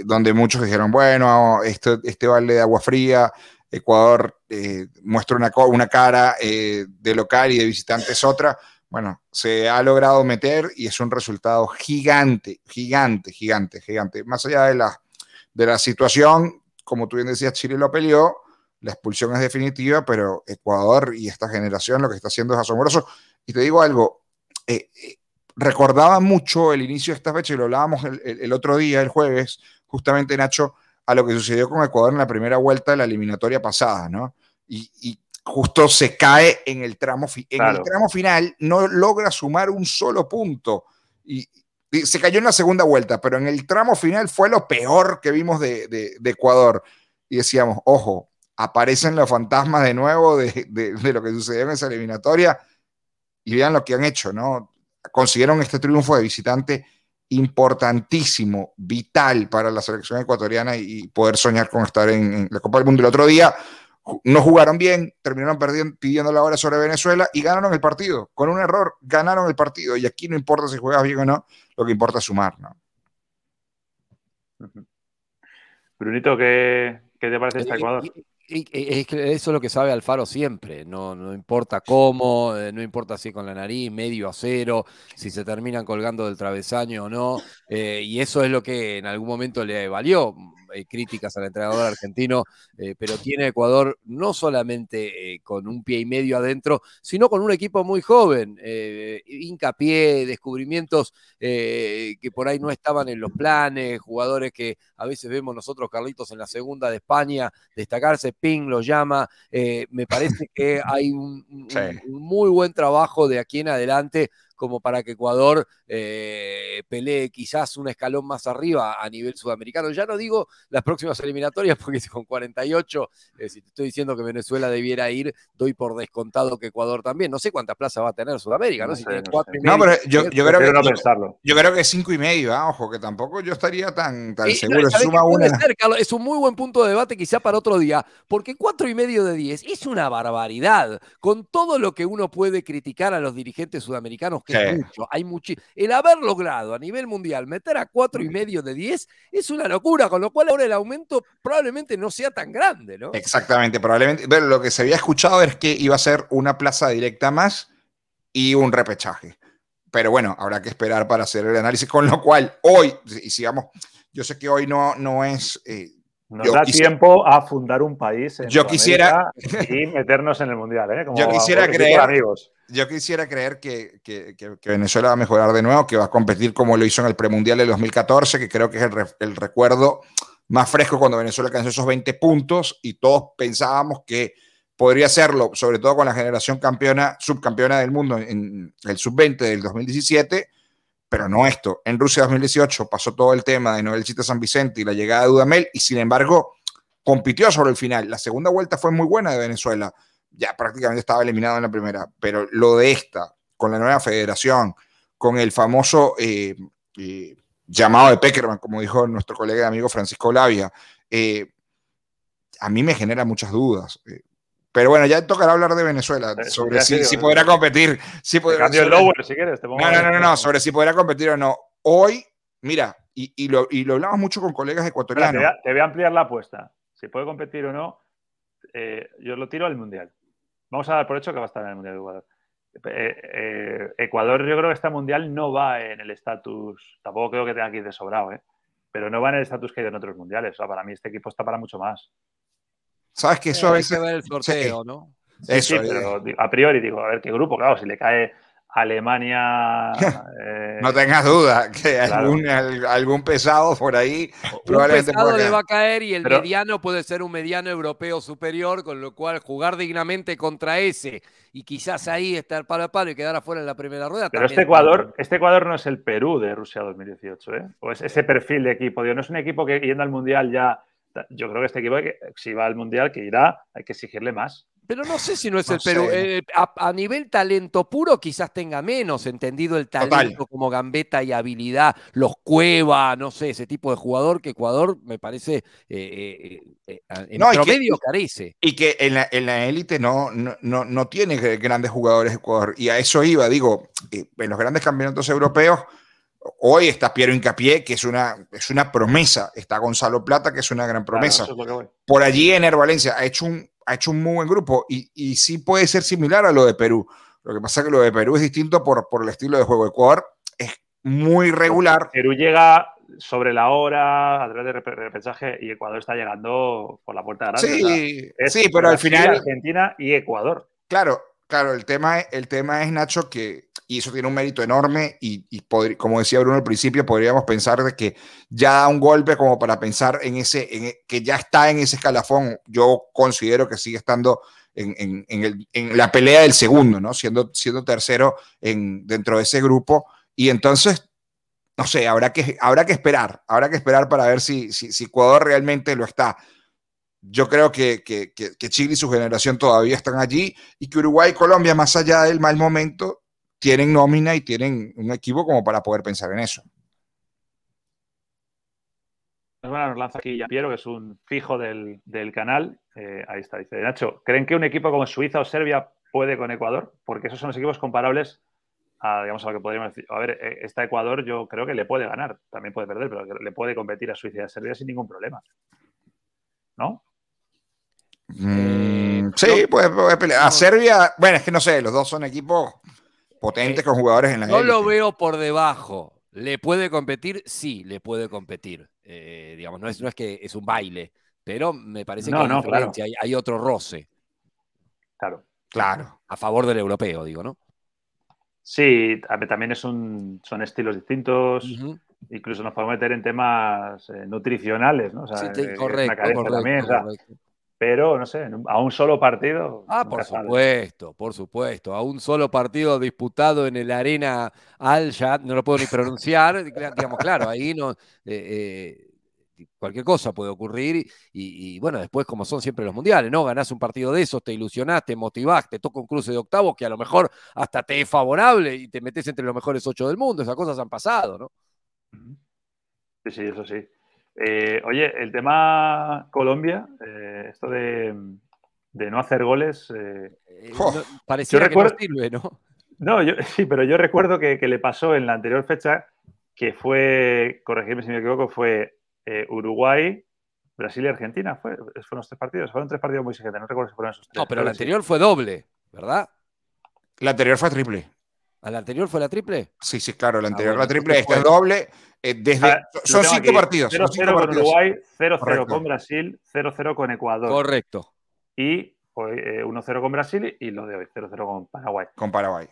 donde muchos dijeron, bueno, esto, este vale de agua fría, Ecuador eh, muestra una, una cara eh, de local y de visitante es otra. Bueno, se ha logrado meter y es un resultado gigante, gigante, gigante, gigante. Más allá de la, de la situación, como tú bien decías, Chile lo peleó, la expulsión es definitiva, pero Ecuador y esta generación lo que está haciendo es asombroso. Y te digo algo, eh, recordaba mucho el inicio de esta fecha y lo hablábamos el, el otro día, el jueves, justamente Nacho, a lo que sucedió con Ecuador en la primera vuelta de la eliminatoria pasada, ¿no? Y, justo se cae en el tramo, en el tramo final, no logra sumar un solo punto. Y, se cayó en la segunda vuelta, pero en el tramo final fue lo peor que vimos de, Ecuador. Y decíamos, ojo, aparecen los fantasmas de nuevo de, de, lo que sucedió en esa eliminatoria y vean lo que han hecho, ¿no? Consiguieron este triunfo de visitante importantísimo, vital para la selección ecuatoriana y poder soñar con estar en, la Copa del Mundo. El otro día no jugaron bien, terminaron perdiendo, pidiendo la hora sobre Venezuela y ganaron el partido. Con un error, ganaron el partido. Y aquí no importa si juegas bien o no, lo que importa es sumar. ¿no? Brunito, ¿qué, te parece este Ecuador? Es que eso es lo que sabe Alfaro siempre, no, no importa cómo, eh, no importa si con la nariz, medio a cero, si se terminan colgando del travesaño o no, eh, y eso es lo que en algún momento le valió eh, críticas al entrenador argentino, pero tiene Ecuador no solamente con un pie y medio adentro, sino con un equipo muy joven, hincapié, descubrimientos que por ahí no estaban en los planes, jugadores que a veces vemos nosotros, Carlitos, en la segunda de España, destacarse, Ping lo llama, eh, me parece que hay un, muy buen trabajo de aquí en adelante como para que Ecuador eh, pelee quizás un escalón más arriba a nivel sudamericano. Ya no digo las próximas eliminatorias, porque con 48, eh, si te estoy diciendo que Venezuela debiera ir, doy por descontado que Ecuador también. No sé cuántas plazas va a tener Sudamérica, ¿no? Si tiene cuatro y medio. No, pero yo, creo que, no pensarlo. yo creo que cinco y medio, ¿ah? ojo, que tampoco yo estaría tan, tan seguro. es un muy buen punto de debate quizá para otro día, porque cuatro y medio de 10 es una barbaridad. Con todo lo que uno puede criticar a los dirigentes sudamericanos hay mucho. El haber logrado a nivel mundial meter a cuatro y medio de 10 es una locura, con lo cual ahora el aumento probablemente no sea tan grande, ¿no? Exactamente, probablemente. Pero lo que se había escuchado es que iba a ser una plaza directa más y un repechaje. Pero bueno, habrá que esperar para hacer el análisis, con lo cual hoy, y sigamos, yo sé que hoy no, no es... Eh, nos da tiempo a fundar un país en yo quisiera y meternos en el mundial, ¿eh? yo quisiera creer, amigos yo quisiera creer que, Venezuela va a mejorar de nuevo, que va a competir como lo hizo en el premundial del 2014, que creo que es el, recuerdo más fresco cuando Venezuela alcanzó esos 20 puntos y todos pensábamos que podría hacerlo, sobre todo con la generación campeona, subcampeona del mundo en el sub-20 del 2017, pero no esto. En Rusia 2018 pasó todo el tema de Noel Chita San Vicente y la llegada de Dudamel y sin embargo compitió sobre el final. La segunda vuelta fue muy buena de Venezuela ya prácticamente estaba eliminado en la primera, pero lo de esta, con la nueva federación, con el famoso eh, eh, llamado de Peckerman, como dijo nuestro colega y amigo Francisco Lavia, eh, a mí me genera muchas dudas. Pero bueno, ya tocará hablar de Venezuela, sobre si, podrá competir. Si el lower si quieres. no, no, no, no, sobre si podrá competir o no. Hoy, mira, y, lo, y lo hablamos mucho con colegas ecuatorianos. te, voy a, ampliar la apuesta. Si puede competir o no, yo lo tiro al Mundial. Vamos a dar por hecho que va a estar en el Mundial de Ecuador. Eh, eh, Ecuador, yo creo que este Mundial no va en el estatus, tampoco creo que tenga que ir de sobrado, ¿eh? pero no va en el estatus que hay en otros mundiales. O sea, para mí este equipo está para mucho más. Sabes que eso a veces. el sorteo, ¿no? eso, sí, pero a priori digo, a ver qué grupo, claro, si le cae Alemania. no eh, tengas duda que algún, algún, pesado por ahí probablemente. Un pesado le va a caer y el mediano puede ser un mediano europeo superior, con lo cual jugar dignamente contra ese y quizás ahí estar palo a palo y quedar afuera en la primera rueda. Pero este Ecuador, este Ecuador no es el Perú de Rusia 2018, ¿eh? O es ese perfil de equipo. no es un equipo que yendo al mundial ya. Yo creo que este equipo, si va al mundial, que irá, hay que exigirle más. Pero no sé si no es el Perú. Eh, a, nivel talento puro, quizás tenga menos, entendido el talento como gambeta y habilidad, los Cueva, no sé, ese tipo de jugador que Ecuador me parece eh, eh, en promedio carece. Y que en la élite no, no, no, tiene grandes jugadores Ecuador. Y a eso iba, digo, en los grandes campeonatos europeos. Hoy está Piero Incapié, que es una, es una promesa. Está Gonzalo Plata, que es una gran promesa. Por allí, Ener Valencia ha hecho un, ha hecho un muy buen grupo y, y, sí puede ser similar a lo de Perú. Lo que pasa es que lo de Perú es distinto por, por el estilo de juego. Ecuador es muy regular. Perú llega sobre la hora, a través de repechaje, y Ecuador está llegando por la puerta grande. Sí, sí pero al final. Argentina y Ecuador. Claro, claro, el tema, el tema es, Nacho, que y eso tiene un mérito enorme y, como decía Bruno al principio, podríamos pensar de que ya da un golpe como para pensar en ese, e, que ya está en ese escalafón. Yo considero que sigue estando en, la pelea del segundo, ¿no? Siendo, siendo tercero en, dentro de ese grupo. Y entonces, no sé, habrá que, habrá que esperar, habrá que esperar para ver si, si, Ecuador realmente lo está. Yo creo que, que, que Chile y su generación todavía están allí y que Uruguay y Colombia, más allá del mal momento, tienen nómina y tienen un equipo como para poder pensar en eso. Bueno, nos lanza aquí Piero, que es un fijo del, canal. Eh, ahí está, dice Nacho. ¿Creen que un equipo como Suiza o Serbia puede con Ecuador? Porque esos son los equipos comparables a, digamos, a lo que podríamos decir. A ver, eh, esta Ecuador yo creo que le puede ganar. También puede perder, pero le puede competir a Suiza y a Serbia sin ningún problema. ¿No? Mm, sí, puede, pelear. A Serbia, bueno, es que no sé, los dos son equipos potentes con jugadores en la No lo veo por debajo. ¿Le puede competir? Sí, le puede competir. digamos, no es, no es que es un baile, pero me parece que hay, hay, otro roce. Claro. Claro. A favor del europeo, digo, ¿no? Sí, también es un, son estilos distintos. Incluso nos podemos meter en temas eh, nutricionales, ¿no? sí, eh, correcto, Pero, no sé, a un solo partido. Ah, por supuesto, por supuesto. A un solo partido disputado en el Arena Al no lo puedo ni pronunciar. digamos, claro, ahí no. Eh, cualquier cosa puede ocurrir y, bueno, después como son siempre los mundiales, ¿no? Ganás un partido de esos, te ilusionás, te motivás, te toca un cruce de octavos que a lo mejor hasta te es favorable y te metes entre los mejores ocho del mundo, esas cosas han pasado, ¿no? Sí, sí, eso sí. Eh, oye, el tema Colombia, eh, esto de, no hacer goles... Eh, parecía que no sirve, ¿no? No, yo, sí, pero yo recuerdo que, que le pasó en la anterior fecha que fue, corregirme si me equivoco, fue eh, Uruguay, Brasil y Argentina. Fue, fueron los tres partidos. Fueron tres partidos muy exigentes. No recuerdo si fueron esos tres. No, pero el anterior fue doble, ¿verdad? La anterior fue triple. ¿A la anterior fue la triple? Sí, sí, claro. La ah, anterior la triple. Esta es doble. Eh, desde, ah, son cinco partidos. 0-0 con Uruguay, 0-0 con Brasil, 0-0 con Ecuador. Correcto. Y 1-0 eh, con Brasil y lo de hoy, 0-0 con Paraguay. Con Paraguay.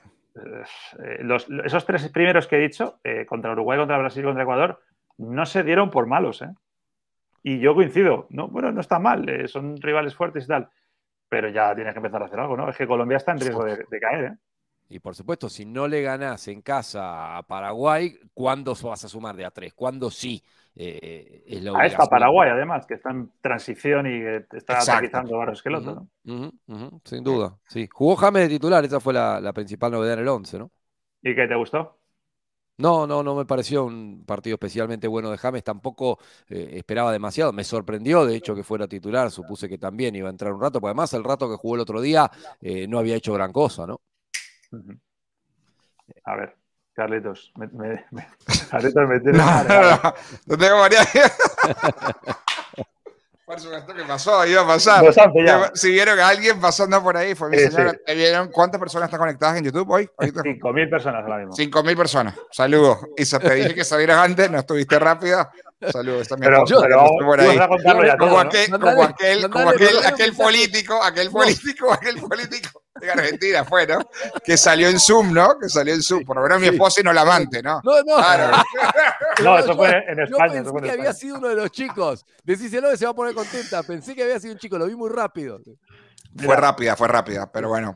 esos tres primeros que he dicho, contra Uruguay, contra Brasil y contra Ecuador, no se dieron por malos, ¿eh? Y yo coincido, no, bueno, no está mal, eh, son rivales fuertes y tal, pero ya tienes que empezar a hacer algo, ¿no? Es que Colombia está en riesgo de, caer, ¿eh? Y por supuesto, si no le ganás en casa a Paraguay, ¿cuándo vas a sumar de a tres? ¿Cuándo sí? Eh, es a esta Paraguay, además, que está en transición y está aterrizando varios que el otro, ¿no? sin duda, sí. Jugó James de titular, esa fue la, la principal novedad en el 11, ¿no? ¿Y qué te gustó? No, no, no me pareció un partido especialmente bueno de James, tampoco eh, esperaba demasiado, me sorprendió de hecho que fuera titular, supuse que también iba a entrar un rato, porque además el rato que jugó el otro día eh, no había hecho gran cosa, ¿no? A ver, Carlitos, me, Carlitos me tiene... No, no, no, no tengo María. esto que pasó, iba a pasar. Si vieron a alguien pasando por ahí, fue mi señora. ¿Vieron cuántas personas están conectadas en YouTube hoy? 5.000 personas ahora mismo. 5.000 personas. Saludos. Y te dije que salieras antes, no estuviste rápida. Saludos, también pero, pero por ahí. como, aquel, como aquel, como aquel, aquel político, aquel político, aquel político de Argentina fue, ¿no? Que salió en Zoom, ¿no? Que salió en Zoom. Por lo menos mi esposa y no la amante, ¿no? No, no. No, eso fue en España. Yo pensé que había sido uno de los chicos. Decíselo que se va a poner contenta. Pensé que había sido un chico, lo vi muy rápido. Fue rápida, fue rápida, pero bueno.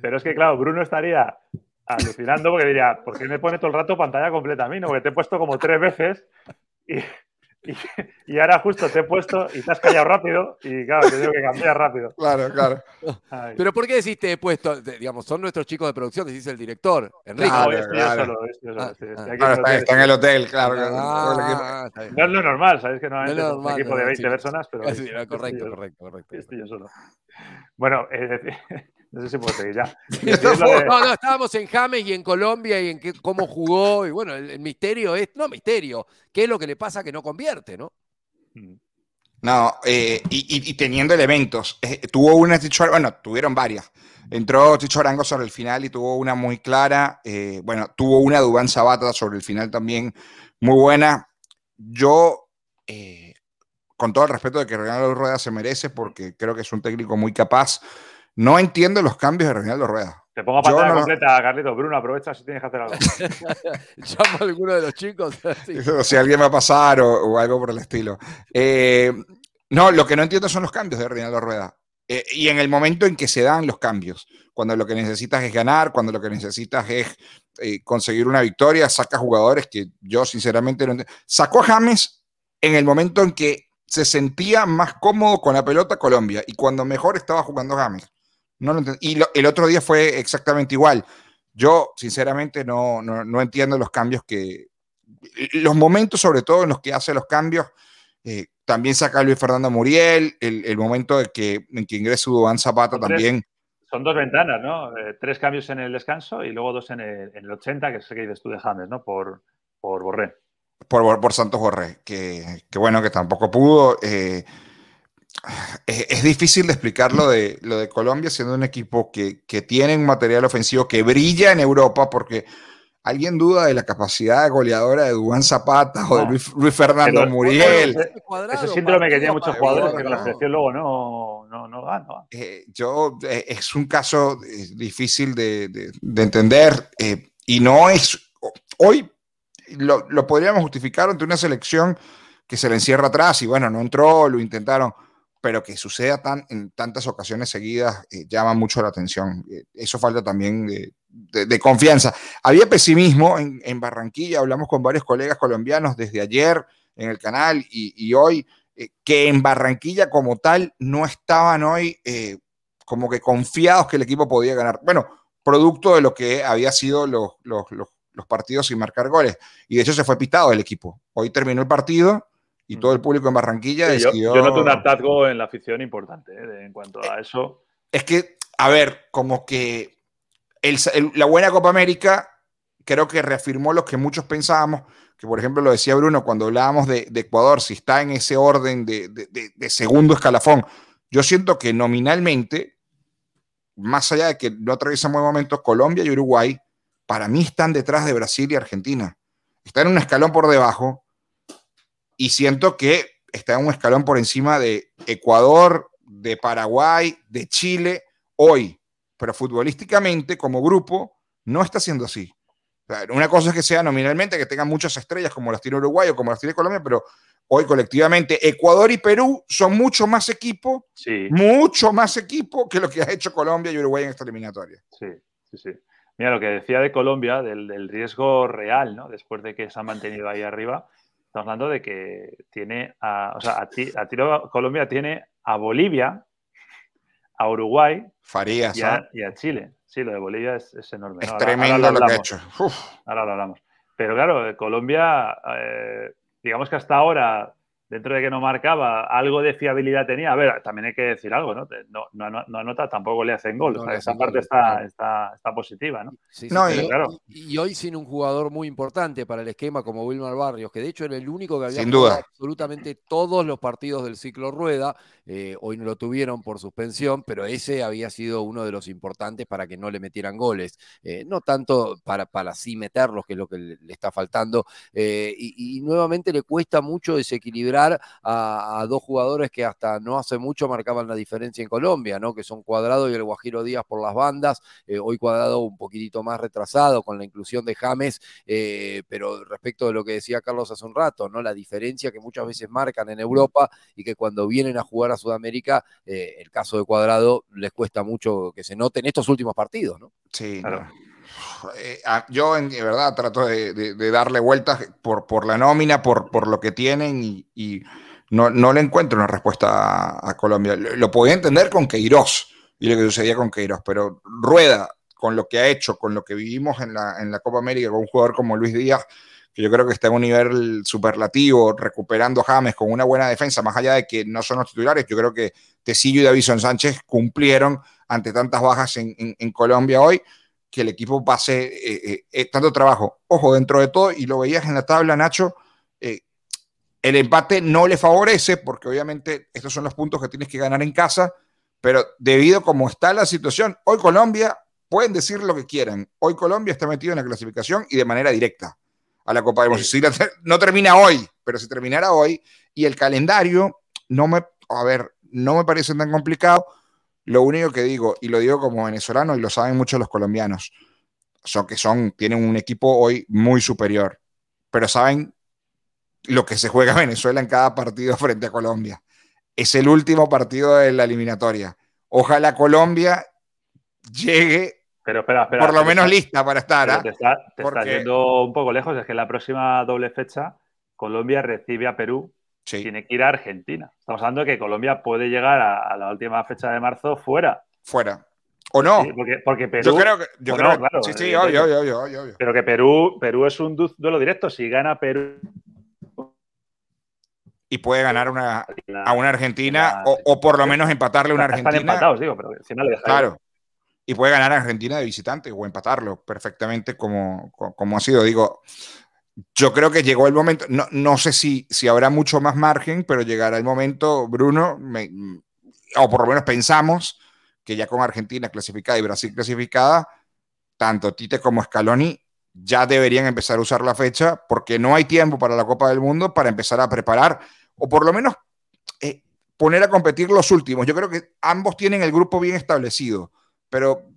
Pero es que, claro, Bruno estaría alucinando porque diría, ¿por qué me pone todo el rato pantalla completa a mí? No, porque te he puesto como tres veces y, y, ahora justo te he puesto y te has callado rápido y claro, te digo que cambias rápido. Claro, claro. Pero ¿por qué decís te he puesto? Digamos, son nuestros chicos de producción, decís el director, Enrique. Claro, claro. está, en el hotel, claro. Ah, no es lo normal, sabéis que no es un equipo de 20 personas, pero... correcto, correcto, correcto. Estoy yo solo. Bueno, eh, no sé si puedo seguir ya. no, no, estábamos en James y en Colombia y en qué, cómo jugó. Y bueno, el, misterio es, no misterio, ¿qué es lo que le pasa que no convierte, no? Mm. No, eh, y, teniendo elementos. Eh, tuvo una bueno, tuvieron varias. Entró Ticho Arango sobre el final y tuvo una muy clara. Eh, bueno, tuvo una Dubán Sabata sobre el final también muy buena. Yo, con todo el respeto de que Renato Rueda se merece, porque creo que es un técnico muy capaz, no entiendo los cambios de Reinaldo Rueda. Te pongo pantalla completa, Carlito. Bruno, aprovecha si tienes que hacer algo. Llamo a alguno de los chicos. O si alguien va a pasar o, algo por el estilo. Eh, no, lo que no entiendo son los cambios de Reinaldo Rueda. Eh, y en el momento en que se dan los cambios, cuando lo que necesitas es ganar, cuando lo que necesitas es eh, conseguir una victoria, saca jugadores que yo sinceramente no entiendo. Sacó a James en el momento en que se sentía más cómodo con la pelota Colombia y cuando mejor estaba jugando James. No lo y el otro día fue exactamente igual. Yo, sinceramente, no, no, entiendo los cambios que. Los momentos, sobre todo, en los que hace los cambios. Eh, también saca a Luis Fernando Muriel, el, momento de que, en que ingresa Dubán Zapata también. Son dos ventanas, ¿no? Eh, tres cambios en el descanso y luego dos en el, en el 80, que es el que dices tú de James, ¿no? Por, por Borré. Por, por Santos Borré, que, que, bueno, que tampoco pudo. Eh, es, difícil de explicar lo de, lo de Colombia siendo un equipo que, que tiene un material ofensivo que brilla en Europa porque ¿Alguien duda de la capacidad goleadora de Dubán Zapata o de Luis, Fernando Muriel? Ese, síndrome que tiene muchos jugadores que la selección luego no, no, no eh, yo, eh, es un caso eh, difícil de, de, entender y no es. Hoy lo, lo, podríamos justificar ante una selección que se le encierra atrás y bueno, no entró, lo intentaron pero que suceda tan, en tantas ocasiones seguidas eh, llama mucho la atención. Eh, eso falta también de, confianza. Había pesimismo en, Barranquilla, hablamos con varios colegas colombianos desde ayer en el canal y, hoy, eh, que en Barranquilla como tal no estaban hoy como que confiados que el equipo podía ganar. Bueno, producto de lo que había sido los, los, los partidos sin marcar goles. Y de hecho se fue pitado el equipo. Hoy terminó el partido y todo el público en Barranquilla decidió... Yo, noto un hartazgo en la afición importante ¿eh? en cuanto a eso. Es que, a ver, como que la buena Copa América creo que reafirmó lo que muchos pensábamos, que por ejemplo lo decía Bruno cuando hablábamos de, Ecuador, si está en ese orden de, de, segundo escalafón. Yo siento que nominalmente, más allá de que no atraviesan buen momento, Colombia y Uruguay, para mí están detrás de Brasil y Argentina. Están en un escalón por debajo y siento que está en un escalón por encima de Ecuador, de Paraguay, de Chile, hoy. Pero futbolísticamente, como grupo, no está siendo así. una cosa es que sea nominalmente, que tengan muchas estrellas como las tiene Uruguay o como las tiene Colombia, pero hoy colectivamente Ecuador y Perú son mucho más equipo, mucho más equipo que lo que ha hecho Colombia y Uruguay en esta eliminatoria. Sí, sí, sí. Mira, lo que decía de Colombia, del, del riesgo real, ¿no? Después de que se ha mantenido ahí arriba, Estamos hablando de que tiene, a, o sea, a, ti, a Colombia tiene a Bolivia, a Uruguay Farías, y, a, y, a, Chile. Sí, lo de Bolivia es, es enorme. Es tremendo lo, que ha hecho. Ahora lo hablamos. Pero claro, Colombia, eh, digamos que hasta ahora dentro de que no marcaba, algo de fiabilidad tenía. A ver, también hay que decir algo, ¿no? No, no, no anota, tampoco le hacen gol. esa parte está, está, está, positiva, ¿no? Sí, y, claro. y, hoy sin un jugador muy importante para el esquema como Wilmar Barrios, que de hecho era el único que había jugado absolutamente todos los partidos del ciclo rueda. Eh, hoy no lo tuvieron por suspensión, pero ese había sido uno de los importantes para que no le metieran goles. Eh, no tanto para, para sí meterlos, que es lo que le, está faltando. Eh, y nuevamente le cuesta mucho desequilibrar a, dos jugadores que hasta no hace mucho marcaban la diferencia en Colombia, ¿no? Que son Cuadrado y el Guajiro Díaz por las bandas. Eh, hoy Cuadrado un poquitito más retrasado con la inclusión de James, eh, pero respecto de lo que decía Carlos hace un rato, ¿no? La diferencia que muchas veces marcan en Europa y que cuando vienen a jugar a Sudamérica, eh, el caso de Cuadrado les cuesta mucho que se note en estos últimos partidos, ¿no? Sí, claro. Eh, yo en verdad trato de, darle vueltas por, la nómina, por, lo que tienen y, no, le encuentro una respuesta a, Colombia. Lo, podía entender con Queiroz y lo que sucedía con Queiroz, pero Rueda, con lo que ha hecho, con lo que vivimos en la, Copa América con un jugador como Luis Díaz, que yo creo que está en un nivel superlativo, recuperando James con una buena defensa, más allá de que no son los titulares, yo creo que Tecillo y Davison Sánchez cumplieron ante tantas bajas en Colombia hoy que el equipo pase eh, eh, eh, tanto trabajo. Ojo, dentro de todo, y lo veías en la tabla, Nacho, el empate no le favorece, porque obviamente estos son los puntos que tienes que ganar en casa, pero debido a cómo está la situación, hoy Colombia, pueden decir lo que quieran, hoy Colombia está metido en la clasificación y de manera directa a la Copa de Mundo. no termina hoy, pero si terminara hoy, y el calendario no me, a ver, no me parece tan complicado, lo único que digo, y lo digo como venezolano, y lo saben muchos los colombianos, son que son, tienen un equipo hoy muy superior, pero saben lo que se juega Venezuela en cada partido frente a Colombia. Es el último partido de la eliminatoria. Ojalá Colombia llegue pero espera, por lo menos lista para estar. ¿ah? Te, está, yendo un poco lejos, es que la próxima doble fecha Colombia recibe a Perú tiene que ir a Argentina. Estamos hablando de que Colombia puede llegar a, la última fecha de marzo fuera. Fuera. ¿O no? porque, Perú. Yo creo que. Yo creo, claro, sí, sí, obvio, obvio, obvio, Pero que Perú, Perú es un duelo directo. Si gana Perú. Y puede ganar una, a una Argentina, o, por lo menos empatarle a una Argentina. Están empatados, digo, pero si no le Claro. Y puede ganar a Argentina de visitante o empatarlo perfectamente como, como ha sido. Digo, yo creo que llegó el momento, no, no sé si, si habrá mucho más margen, pero llegará el momento, Bruno, o por lo menos pensamos que ya con Argentina clasificada y Brasil clasificada, tanto Tite como Scaloni ya deberían empezar a usar la fecha porque no hay tiempo para la Copa del Mundo para empezar a preparar o por lo menos eh, poner a competir los últimos. Yo creo que ambos tienen el grupo bien establecido, pero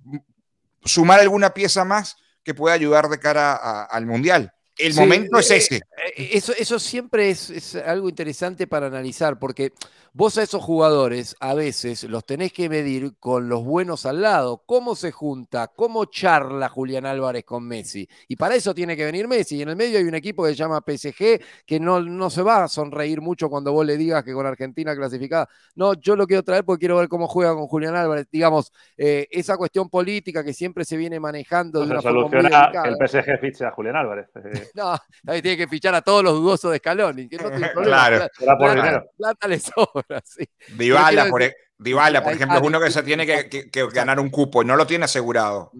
sumar alguna pieza más que pueda ayudar de cara al Mundial. El momento es eh, ese. Eh, eso, eso siempre es, algo interesante para analizar, porque vos a esos jugadores a veces los tenés que medir con los buenos al lado. ¿Cómo se junta? ¿Cómo charla Julián Álvarez con Messi? Y para eso tiene que venir Messi. Y en el medio hay un equipo que se llama PSG, que no, no se va a sonreír mucho cuando vos le digas que con Argentina clasificada. No, yo lo quiero traer porque quiero ver cómo juega con Julián Álvarez. Digamos, eh, esa cuestión política que siempre se viene manejando de una forma muy el PSG ficha a Julián Álvarez. no, ahí tiene que fichar a todos los dudosos de Scaloni, que no tiene problema. claro. Plata, plata, le sobra, sí. Dybala, por, e-, por ejemplo, es uno que se tiene que, ganar un cupo y no lo tiene asegurado.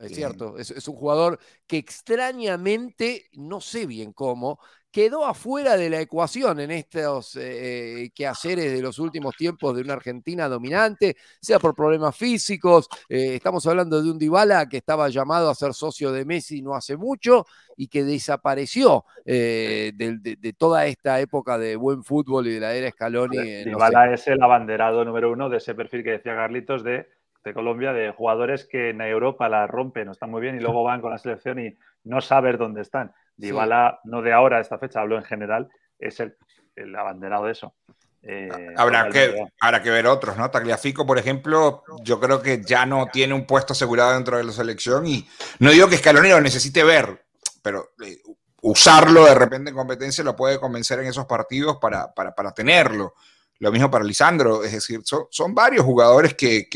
Es cierto, es, es, un jugador que extrañamente, no sé bien cómo, quedó afuera de la ecuación en estos eh, quehaceres de los últimos tiempos de una Argentina dominante, sea por problemas físicos. Eh, estamos hablando de un Dybala que estaba llamado a ser socio de Messi no hace mucho y que desapareció eh, de, toda esta época de buen fútbol y de la era Scaloni. Dybala es el abanderado número uno de ese perfil que decía Carlitos de de Colombia de jugadores que en Europa la rompen, están muy bien y luego van con la selección y no saber dónde están. Dybala, no de ahora, esta fecha, hablo en general, es el, el abanderado de eso. Eh, habrá, que, habrá que ver otros, ¿no? Tagliafico, por ejemplo, yo creo que ya no tiene un puesto asegurado dentro de la selección y no digo que Scaloni lo necesite ver, pero eh, usarlo de repente en competencia lo puede convencer en esos partidos para, para, para tenerlo. Lo mismo para Lisandro, es decir, son, varios jugadores que,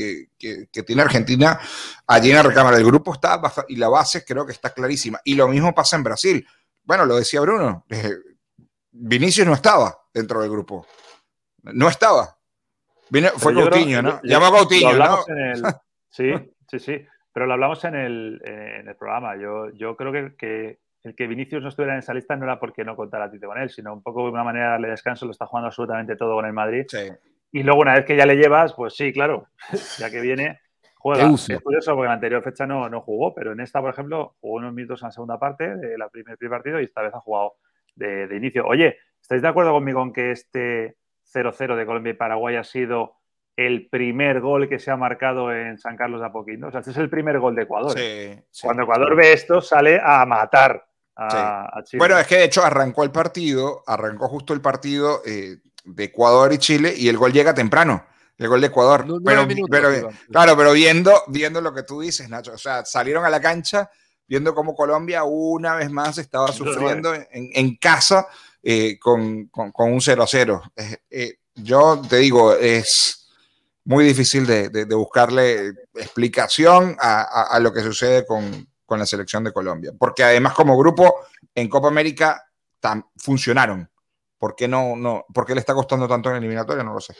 tiene Argentina allí en la recámara. El grupo está y la base creo que está clarísima. Y lo mismo pasa en Brasil. Bueno, lo decía Bruno, eh, Vinicius no estaba dentro del grupo. No estaba. fue Coutinho, ¿no? Llamó Coutinho, ¿no? sí, sí, sí. Pero lo hablamos en el, en el programa. Yo, yo creo que, que el que Vinicius no estuviera en esa lista no era porque no contara a Tite con él, sino un poco de una manera de darle descanso, lo está jugando absolutamente todo con el Madrid. Y luego una vez que ya le llevas, pues sí, claro, ya que viene, juega. Es curioso porque en la anterior fecha no, no jugó, pero en esta, por ejemplo, jugó unos minutos en la segunda parte del primer, primer partido y esta vez ha jugado de, de inicio. Oye, ¿estáis de acuerdo conmigo en que este 0-0 de Colombia y Paraguay ha sido el primer gol que se ha marcado en San Carlos de Apoquindo. O sea, este es el primer gol de Ecuador. Cuando Ecuador ve esto, sale a matar. Bueno, es que de hecho arrancó el partido, arrancó justo el partido eh, de Ecuador y Chile y el gol llega temprano. El gol de Ecuador. pero, claro, pero viendo, viendo lo que tú dices, Nacho, o sea, salieron a la cancha viendo cómo Colombia una vez más estaba sufriendo en, casa eh, con, con, un 0-0. Eh, yo te digo, es muy difícil de, de, buscarle explicación a, a, lo que sucede con, con la selección de Colombia. Porque además como grupo en Copa América funcionaron. ¿Por qué, no, no, ¿Por qué le está costando tanto en eliminatoria? No lo sé.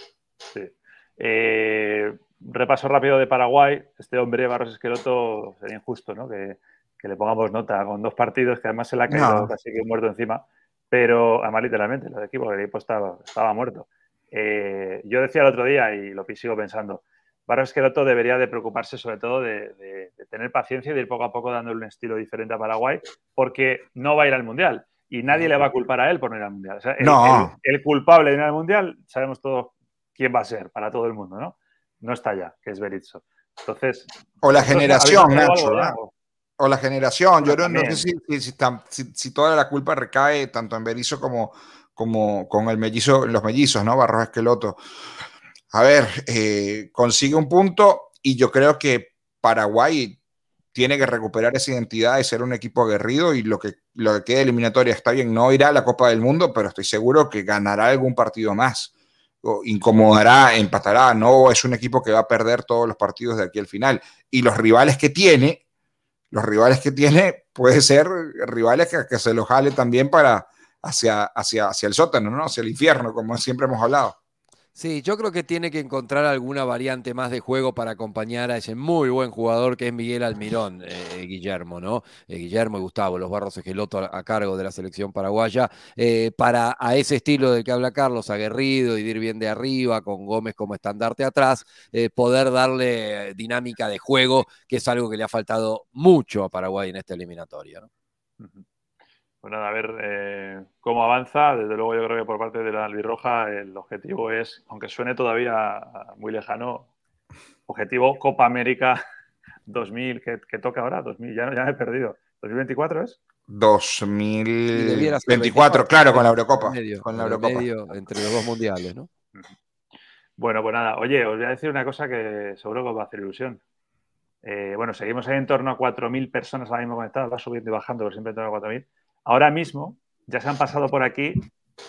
Eh, repaso rápido de Paraguay. Este hombre, Barros Esqueloto, sería injusto ¿no? que, le pongamos nota con dos partidos que además se le ha caído casi que muerto encima. Pero, además literalmente, el equipo, el equipo estaba, estaba muerto. Eh, yo decía el otro día y lo sigo pensando, Barros Esqueloto debería de preocuparse sobre todo de, tener paciencia y de ir poco a poco dándole un estilo diferente a Paraguay, porque no va a ir al Mundial y nadie le va a culpar a él por no ir al Mundial. el, culpable de ir al Mundial, sabemos todos quién va a ser para todo el mundo, ¿no? No está ya, que es Berizzo. Entonces... O la generación, Nacho. O la generación. Yo no, sé si, toda la culpa recae tanto en Berizzo como, como con el mellizo, los mellizos, ¿no? Barros Esqueloto a ver, eh, consigue un punto y yo creo que Paraguay tiene que recuperar esa identidad de ser un equipo aguerrido y lo que, lo que quede eliminatoria está bien, no irá a la Copa del Mundo, pero estoy seguro que ganará algún partido más, o incomodará, empatará, no es un equipo que va a perder todos los partidos de aquí al final. Y los rivales que tiene, los rivales que tiene, puede ser rivales que, que se los jale también para hacia, hacia, hacia el sótano, ¿no? hacia el infierno, como siempre hemos hablado. Sí, yo creo que tiene que encontrar alguna variante más de juego para acompañar a ese muy buen jugador que es Miguel Almirón, eh, Guillermo, ¿no? Eh, Guillermo y Gustavo, los Barros Esqueloto a, a cargo de la selección paraguaya, eh, para a ese estilo del que habla Carlos, aguerrido y ir bien de arriba, con Gómez como estandarte atrás, poder darle dinámica de juego, que es algo que le ha faltado mucho a Paraguay en esta eliminatoria, ¿no? Pues a ver eh, cómo avanza. Desde luego, yo creo que por parte de la Albirroja el objetivo es, aunque suene todavía muy lejano, objetivo Copa América 2000, que, toca ahora, 2000, ya, ya me he perdido. ¿2024 es? 2024, claro, con la Eurocopa. con la Eurocopa. entre los dos mundiales, ¿no? Bueno, pues nada, oye, os voy a decir una cosa que seguro que os va a hacer ilusión. Eh, bueno, seguimos en torno a 4.000 personas ahora mismo conectadas, va subiendo y bajando, pero siempre en torno a 4.000. Ahora mismo ya se han pasado por aquí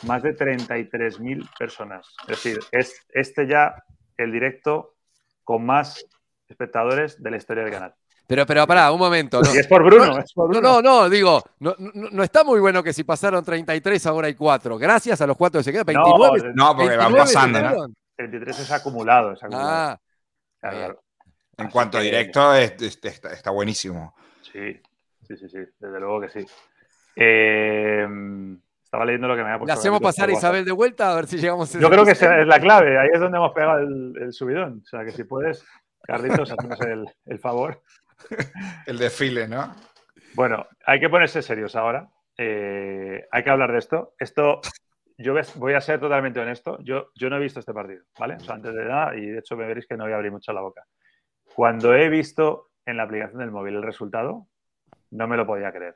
más de 33.000 personas. Es decir, es este ya el directo con más espectadores de la historia del canal. Pero, pero pará, un momento. No. Y es por Bruno. No, no, no, digo, no, no, está muy bueno que si pasaron 33, ahora hay 4. Gracias a los 4 que se quedan. 29. No, porque van pasando, ¿no? 33 es acumulado. Es acumulado. Ah, En cuanto a directo, está, está, buenísimo. Sí, sí, sí, sí, desde luego que sí. Eh, estaba leyendo lo que me ha puesto. ¿Le hacemos pasar a Isabel de vuelta a ver si llegamos a Yo creo que es la clave, ahí es donde hemos pegado el, subidón. O sea que si puedes, Carlitos, hacemos el, el favor. El desfile, ¿no? Bueno, hay que ponerse serios ahora. Eh, hay que hablar de esto. Esto, yo voy a ser totalmente honesto. Yo, yo no he visto este partido, ¿vale? O sea, antes de nada, y de hecho me veréis que no voy a abrir mucho la boca. Cuando he visto en la aplicación del móvil el resultado, no me lo podía creer.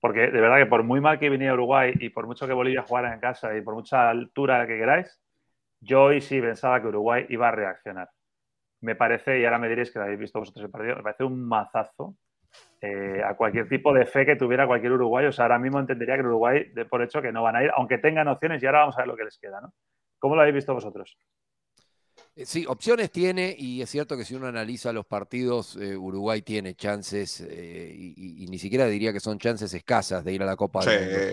Porque de verdad que por muy mal que viniera Uruguay y por mucho que Bolivia jugara en casa y por mucha altura que queráis, yo hoy sí pensaba que Uruguay iba a reaccionar. Me parece, y ahora me diréis que lo habéis visto vosotros el partido, me parece un mazazo eh, a cualquier tipo de fe que tuviera cualquier uruguayo. O sea, ahora mismo entendería que Uruguay, de por hecho, que no van a ir, aunque tengan opciones, y ahora vamos a ver lo que les queda, ¿no? ¿Cómo lo habéis visto vosotros? Eh, sí, opciones tiene y es cierto que si uno analiza los partidos, eh, Uruguay tiene chances eh, y, ni siquiera diría que son chances escasas de ir a la Copa. Sí,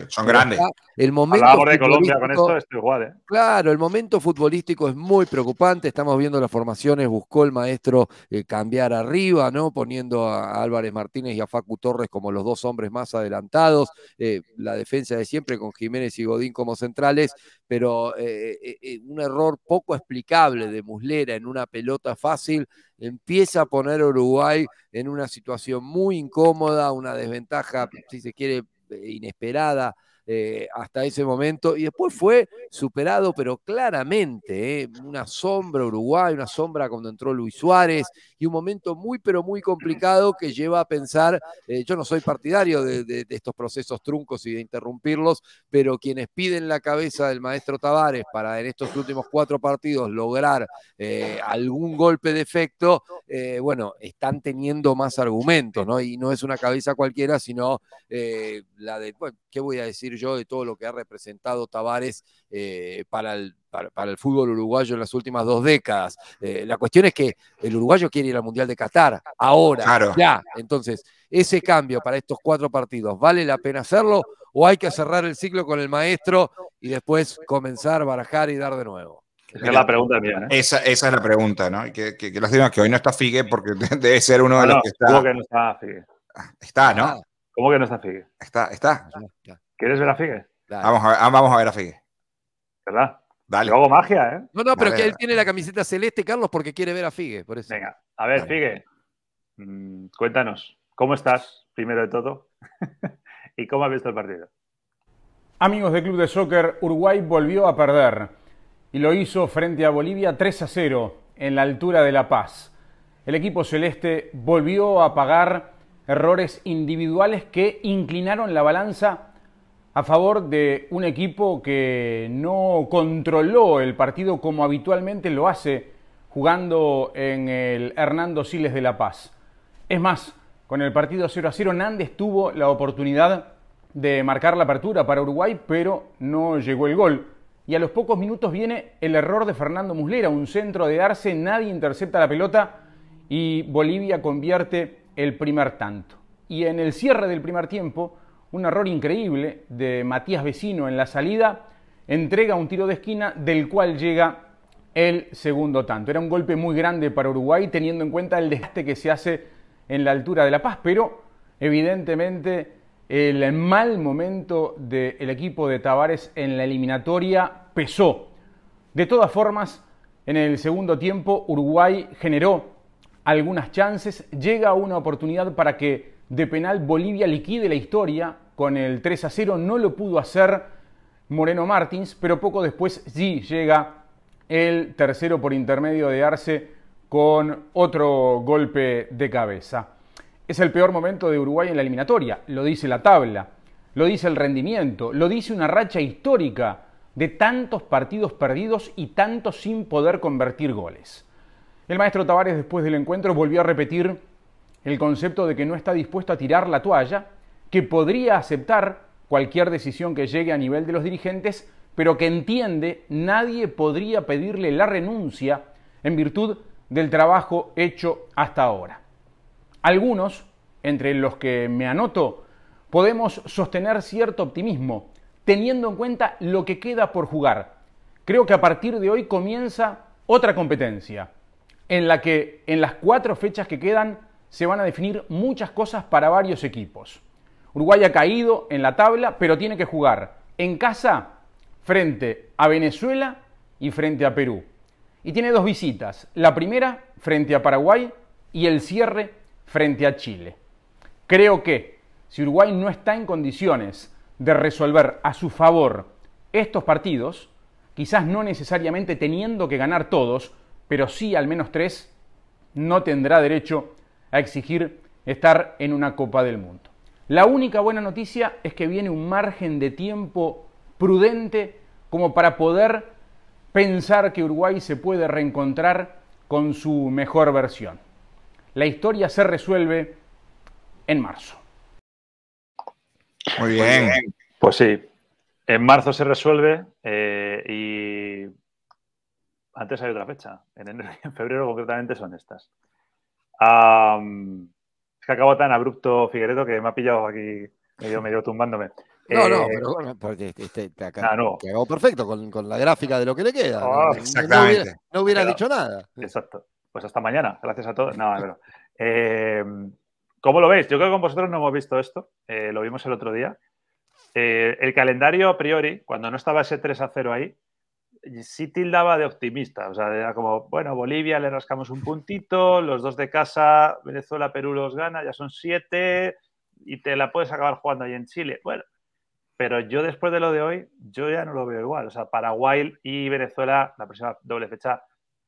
son grandes. El momento de Colombia con esto, es igual. Claro, el momento futbolístico es muy preocupante. Estamos viendo las formaciones, buscó el maestro cambiar arriba, ¿no? Poniendo a Álvarez Martínez y a Facu Torres como los dos hombres más adelantados. la defensa de siempre con Jiménez y Godín como centrales, pero un error poco explicable de Muslera en una pelota fácil, empieza a poner a Uruguay en una situación muy incómoda, una desventaja, si se quiere, eh, inesperada eh, hasta ese momento y después fue superado, pero claramente, eh, una sombra Uruguay, una sombra cuando entró Luis Suárez y un momento muy, pero muy complicado que lleva a pensar, eh, yo no soy partidario de, estos procesos truncos y de interrumpirlos, pero quienes piden la cabeza del maestro Tavares para en estos últimos cuatro partidos lograr algún golpe de efecto, bueno, están teniendo más argumentos, ¿no? Y no es una cabeza cualquiera, sino la de, ¿qué voy a decir yo de todo lo que ha representado Tavares eh, para, el, para, el fútbol uruguayo en las últimas dos décadas. Eh, la cuestión es que el uruguayo quiere ir al Mundial de Qatar, ahora, ya. Entonces, ese cambio para estos cuatro partidos, ¿vale la pena hacerlo o hay que cerrar el ciclo con el maestro y después comenzar, a barajar y dar de nuevo? Esa es la pregunta mía. ¿eh? Esa, esa, es la pregunta, ¿no? Que, que, que lástima que hoy no está Figue porque debe ser uno de los que está. ¿Cómo que no está Figue? Ah, está, ¿no? Ah. ¿Cómo que no está Figue? Está, está. ¿Quieres ver a Figue? Vamos, a ver, ah, vamos a ver a Figue. ¿Verdad? Dale. hago magia, ¿eh? No, no, pero que él tiene la camiseta celeste, Carlos, porque quiere ver a Figue. Por eso. Venga, a ver, Figue. Mm, cuéntanos, ¿cómo estás, primero de todo? ¿Y cómo has visto el partido? Amigos del Club de Soccer, Uruguay volvió a perder y lo hizo frente a Bolivia 3 a 0 en la altura de La Paz. El equipo celeste volvió a pagar errores individuales que inclinaron la balanza a favor de un equipo que no controló el partido como habitualmente lo hace jugando en el Hernando Siles de La Paz. Es más, con el partido 0 a 0 Nández tuvo la oportunidad de marcar la apertura para Uruguay, pero no llegó el gol. Y a los pocos minutos viene el error de Fernando Muslera, un centro de Arce, nadie intercepta la pelota y Bolivia convierte el primer tanto. Y en el cierre del primer tiempo, un error increíble de Matías Vecino en la salida, entrega un tiro de esquina del cual llega el segundo tanto. Era un golpe muy grande para Uruguay teniendo en cuenta el desgaste que se hace en la altura de La Paz, pero evidentemente el mal momento del equipo de Tavares en la eliminatoria pesó. De todas formas, en el segundo tiempo Uruguay generó algunas chances, llega una oportunidad para que de penal Bolivia liquide la historia con el 3 a 0, no lo pudo hacer Moreno Martins, pero poco después sí llega el tercero por intermedio de Arce con otro golpe de cabeza. Es el peor momento de Uruguay en la eliminatoria, lo dice la tabla, lo dice el rendimiento, lo dice una racha histórica de tantos partidos perdidos y tantos sin poder convertir goles. El maestro Tavares después del encuentro volvió a repetir el concepto de que no está dispuesto a tirar la toalla, que podría aceptar cualquier decisión que llegue a nivel de los dirigentes, pero que entiende nadie podría pedirle la renuncia en virtud del trabajo hecho hasta ahora. Algunos, entre los que me anoto, podemos sostener cierto optimismo, teniendo en cuenta lo que queda por jugar. Creo que a partir de hoy comienza otra competencia, en la que en las cuatro fechas que quedan se van a definir muchas cosas para varios equipos. Uruguay ha caído en la tabla, pero tiene que jugar en casa frente a Venezuela y frente a Perú. Y tiene dos visitas, la primera frente a Paraguay y el cierre frente a Chile. Creo que si Uruguay no está en condiciones de resolver a su favor estos partidos, quizás no necesariamente teniendo que ganar todos, pero sí al menos tres, no tendrá derecho a exigir estar en una Copa del Mundo. La única buena noticia es que viene un margen de tiempo prudente como para poder pensar que Uruguay se puede reencontrar con su mejor versión. La historia se resuelve en marzo. Muy bien. Pues sí, en marzo se resuelve eh, y antes hay otra fecha. En, febrero concretamente son estas que acabó tan abrupto Figueredo que me ha pillado aquí medio, medio tumbándome. No, no, eh, pero bueno, porque este, te, acabó perfecto con, la gráfica de lo que le queda. no, exactamente. No hubiera, dicho nada. Exacto. Pues hasta mañana. Gracias a todos. No, pero, eh, ¿Cómo lo veis? Yo creo que con vosotros no hemos visto esto. Eh, lo vimos el otro día. el calendario a priori, cuando no estaba ese 3 a 0 ahí, sí tildaba de optimista. O sea, era como, bueno, Bolivia le rascamos un puntito, los dos de casa, Venezuela, Perú los gana, ya son siete y te la puedes acabar jugando ahí en Chile. Bueno, pero yo después de lo de hoy, yo ya no lo veo igual. O sea, Paraguay y Venezuela, la próxima doble fecha,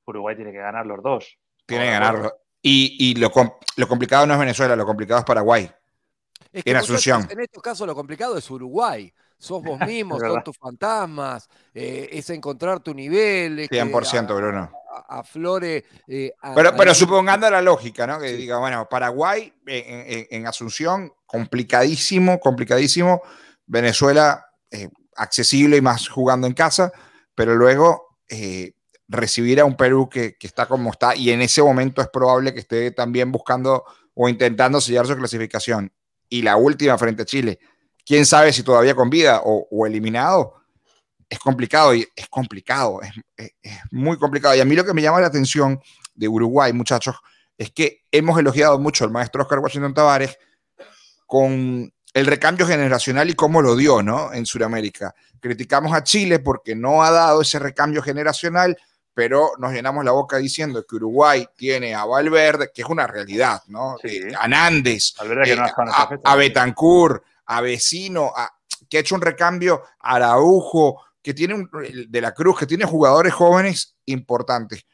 Uruguay tiene que ganar los dos. Tiene que ganarlo. Y, lo, lo complicado no es Venezuela, lo complicado es Paraguay. en Asunción. En estos casos lo complicado es Uruguay sos vos mismo, son tus fantasmas, eh, es encontrar tu nivel. 100%, Bruno. Aflore. Eh, pero, pero supongando la lógica, ¿no? Que diga, bueno, Paraguay en, Asunción, complicadísimo, complicadísimo. Venezuela, eh, accesible y más jugando en casa, pero luego recibir a un Perú que, que, está como está y en ese momento es probable que esté también buscando o intentando sellar su clasificación. Y la última frente a Chile quién sabe si todavía con vida o, eliminado, es complicado y es complicado, es, muy complicado. Y a mí lo que me llama la atención de Uruguay, muchachos, es que hemos elogiado mucho al maestro Oscar Washington Tavares con el recambio generacional y cómo lo dio, ¿no? En Sudamérica. Criticamos a Chile porque no ha dado ese recambio generacional, pero nos llenamos la boca diciendo que Uruguay tiene a Valverde, que es una realidad, ¿no? Eh, a Nández, eh, a, a Betancourt, a Vecino, que ha hecho un recambio a Araujo, que tiene de la Cruz, que tiene jugadores jóvenes importantes.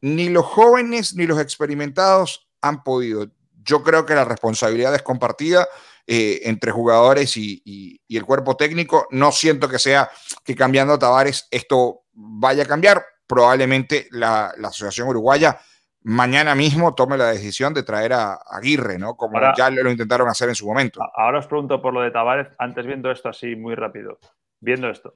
Ni los jóvenes ni los experimentados han podido. Yo creo que la responsabilidad es compartida eh, entre jugadores y, el cuerpo técnico. No siento que sea que cambiando a Tavares esto vaya a cambiar. Probablemente la, la Asociación Uruguaya mañana mismo tome la decisión de traer a Aguirre, ¿no? Como ya lo intentaron hacer en su momento. Ahora os pregunto por lo de Tavares, antes viendo esto así muy rápido, viendo esto,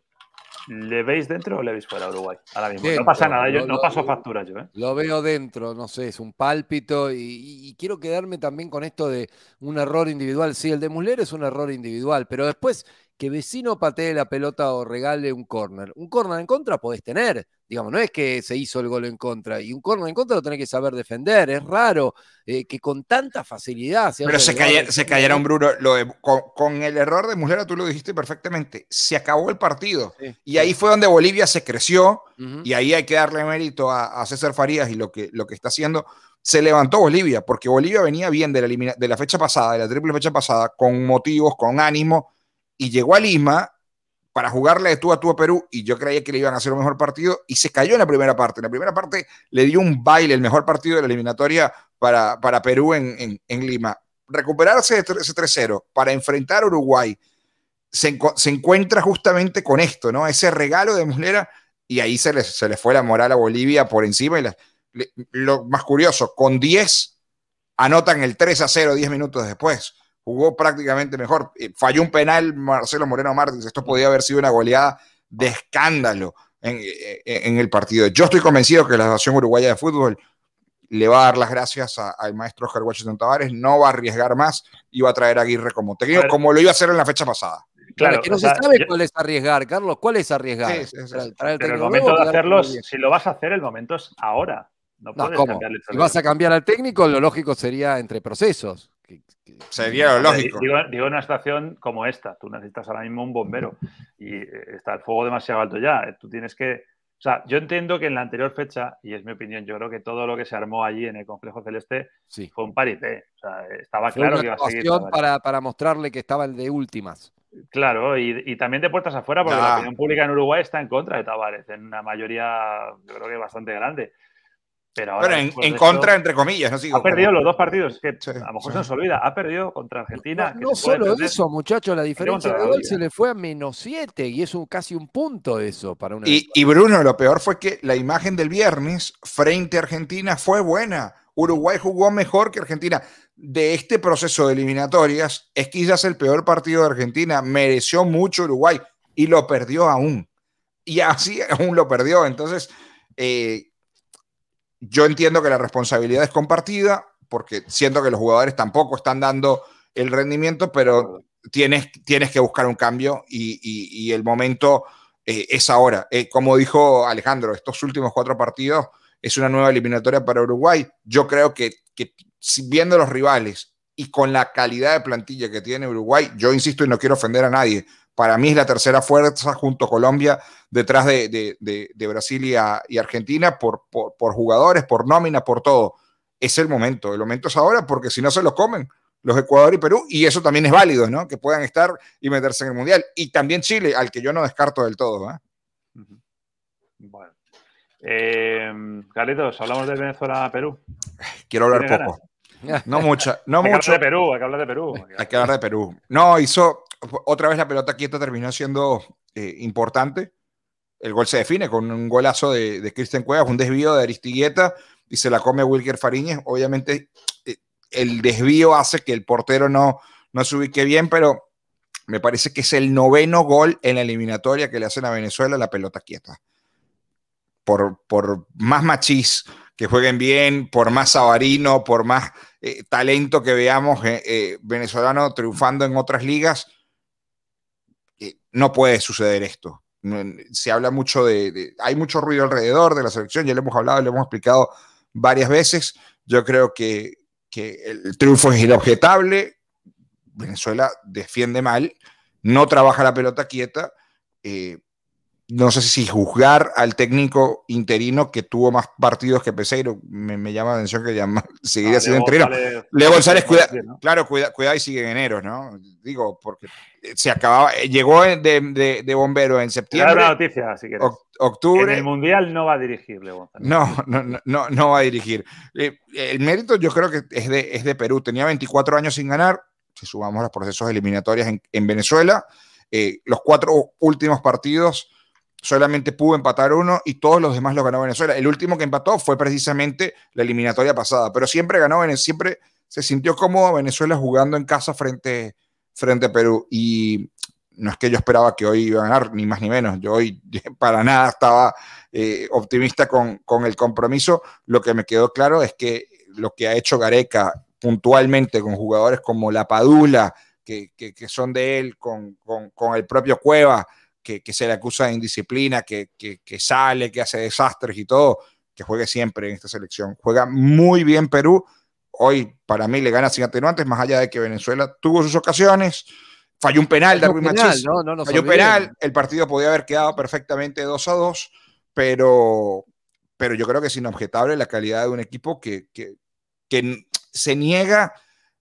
¿le veis dentro o le veis fuera a Uruguay? Ahora mismo. no pasa nada, yo no paso factura yo. ¿eh? Lo veo dentro, no sé, es un pálpito y, y, quiero quedarme también con esto de un error individual. Sí, el de Muller es un error individual, pero después que vecino patee la pelota o regale un córner. Un córner en contra podés tener, digamos, no es que se hizo el gol en contra, y un córner en contra lo tenés que saber defender, es raro eh, que con tanta facilidad... Pero se, cayera, se cayera un Bruno, con, el error de Muslera tú lo dijiste perfectamente, se acabó el partido, y ahí fue donde Bolivia se creció, y ahí hay que darle mérito a, César Farías y lo que, lo que está haciendo, se levantó Bolivia, porque Bolivia venía bien de la, de la fecha pasada, de la triple fecha pasada, con motivos, con ánimo, y llegó a Lima para jugarle de tú a tú a Perú y yo creía que le iban a hacer un mejor partido y se cayó en la primera parte. En la primera parte le dio un baile, el mejor partido de la eliminatoria para, para Perú en, en, Lima. Recuperarse de ese 3-0 para enfrentar a Uruguay se, encuentra justamente con esto, ¿no? Ese regalo de Muslera y ahí se le, se fue la moral a Bolivia por encima y lo más curioso, con 10 anotan el 3 0 10 minutos después jugó prácticamente mejor. Eh, falló un penal Marcelo Moreno Martins. Esto podía haber sido una goleada de escándalo en, eh, en, el partido. Yo estoy convencido que la Asociación Uruguaya de Fútbol le va a dar las gracias al maestro Oscar Washington Tavares, no va a arriesgar más y va a traer a Aguirre como técnico, como lo iba a hacer en la fecha pasada. Claro, que no se sabe cuál es arriesgar, Carlos. ¿Cuál es arriesgar? Pero el momento de hacerlo, si lo vas a hacer, el momento es ahora. No, puedes Si vas a cambiar al técnico, lo lógico sería entre procesos. Sería lógico. Digo, digo, una situación como esta, tú necesitas ahora mismo un bombero y eh, está el fuego demasiado alto ya. Eh, tú tienes que. O sea, yo entiendo que en la anterior fecha, y es mi opinión, yo creo que todo lo que se armó allí en el complejo celeste fue un parité. O sea, estaba claro que iba a seguir. Para, para mostrarle que estaba el de últimas. Claro, y, también de puertas afuera, porque la opinión pública en Uruguay está en contra de Tavares, en una mayoría, yo creo que bastante grande. Pero en, contra, entre comillas, no Ha perdido los dos partidos, que a lo mejor se nos olvida. Ha perdido contra Argentina. No, solo eso, muchachos, la diferencia de gol se le fue a menos 7 y es un, casi un punto eso para una. Y, y, Bruno, lo peor fue que la imagen del viernes frente a Argentina fue buena. Uruguay jugó mejor que Argentina. De este proceso de eliminatorias, es quizás el peor partido de Argentina. Mereció mucho Uruguay y lo perdió aún. Y así aún lo perdió. Entonces, eh, yo entiendo que la responsabilidad es compartida, porque siento que los jugadores tampoco están dando el rendimiento, pero tienes, tienes que buscar un cambio y, el momento eh, es ahora. Eh, como dijo Alejandro, estos últimos cuatro partidos es una nueva eliminatoria para Uruguay. Yo creo que, que viendo los rivales y con la calidad de plantilla que tiene Uruguay, yo insisto y no quiero ofender a nadie, para mí es la tercera fuerza junto a Colombia detrás de, Brasil y, Argentina por, por, jugadores, por nómina, por todo. Es el momento, el momento es ahora porque si no se lo comen los Ecuador y Perú, y eso también es válido, ¿no? Que puedan estar y meterse en el Mundial. Y también Chile, al que yo no descarto del todo. ¿eh? Bueno. Eh, hablamos de Venezuela-Perú. Quiero hablar poco. No mucha, no hay mucho. Que hablar de Perú, hay que hablar de Perú. Hay que hablar de Perú. No, hizo, otra vez la pelota quieta terminó siendo eh, importante. El gol se define con un golazo de, de Cristian Cuevas, un desvío de Aristigueta y se la come Wilker Fariñez. Obviamente eh, el desvío hace que el portero no, no se ubique bien, pero me parece que es el noveno gol en la eliminatoria que le hacen a Venezuela la pelota quieta. Por, por más machís que jueguen bien, por más sabarino, por más eh, talento que veamos venezolano triunfando en otras ligas, no puede suceder esto. Se habla mucho de, Hay mucho ruido alrededor de la selección, ya lo hemos hablado, lo hemos explicado varias veces. Yo creo que, el triunfo es inobjetable. Venezuela defiende mal, no trabaja la pelota quieta. Eh, no sé si juzgar al técnico interino que tuvo más partidos que Peseiro, me, llama la atención que llama, seguiría ah, siendo interino. Leo González, cuida, claro, cuida, cuida, y sigue en enero, ¿no? Digo, porque se acababa, llegó de, de, bombero en septiembre. Claro, noticia, si quieres. Octubre. En el Mundial no va a dirigir, Leo González. No, no, no, no va a dirigir. Eh, el mérito yo creo que es de, es de Perú. Tenía 24 años sin ganar, si sumamos los procesos eliminatorios en, en Venezuela. Eh, los cuatro últimos partidos solamente pudo empatar uno y todos los demás los ganó Venezuela. El último que empató fue precisamente la eliminatoria pasada, pero siempre ganó, siempre se sintió cómodo Venezuela jugando en casa frente, frente a Perú. Y no es que yo esperaba que hoy iba a ganar, ni más ni menos. Yo hoy para nada estaba eh, optimista con, con, el compromiso. Lo que me quedó claro es que lo que ha hecho Gareca puntualmente con jugadores como La Padula, que, son de él, con, el propio Cueva, que, se le acusa de indisciplina, que, sale, que hace desastres y todo, que juegue siempre en esta selección. Juega muy bien Perú. Hoy, para mí, le gana sin atenuantes, más allá de que Venezuela tuvo sus ocasiones. Falló un penal, Darwin Machís. falló un penal. El partido podía haber quedado perfectamente 2 a 2, pero, pero yo creo que es inobjetable la calidad de un equipo que, que, se niega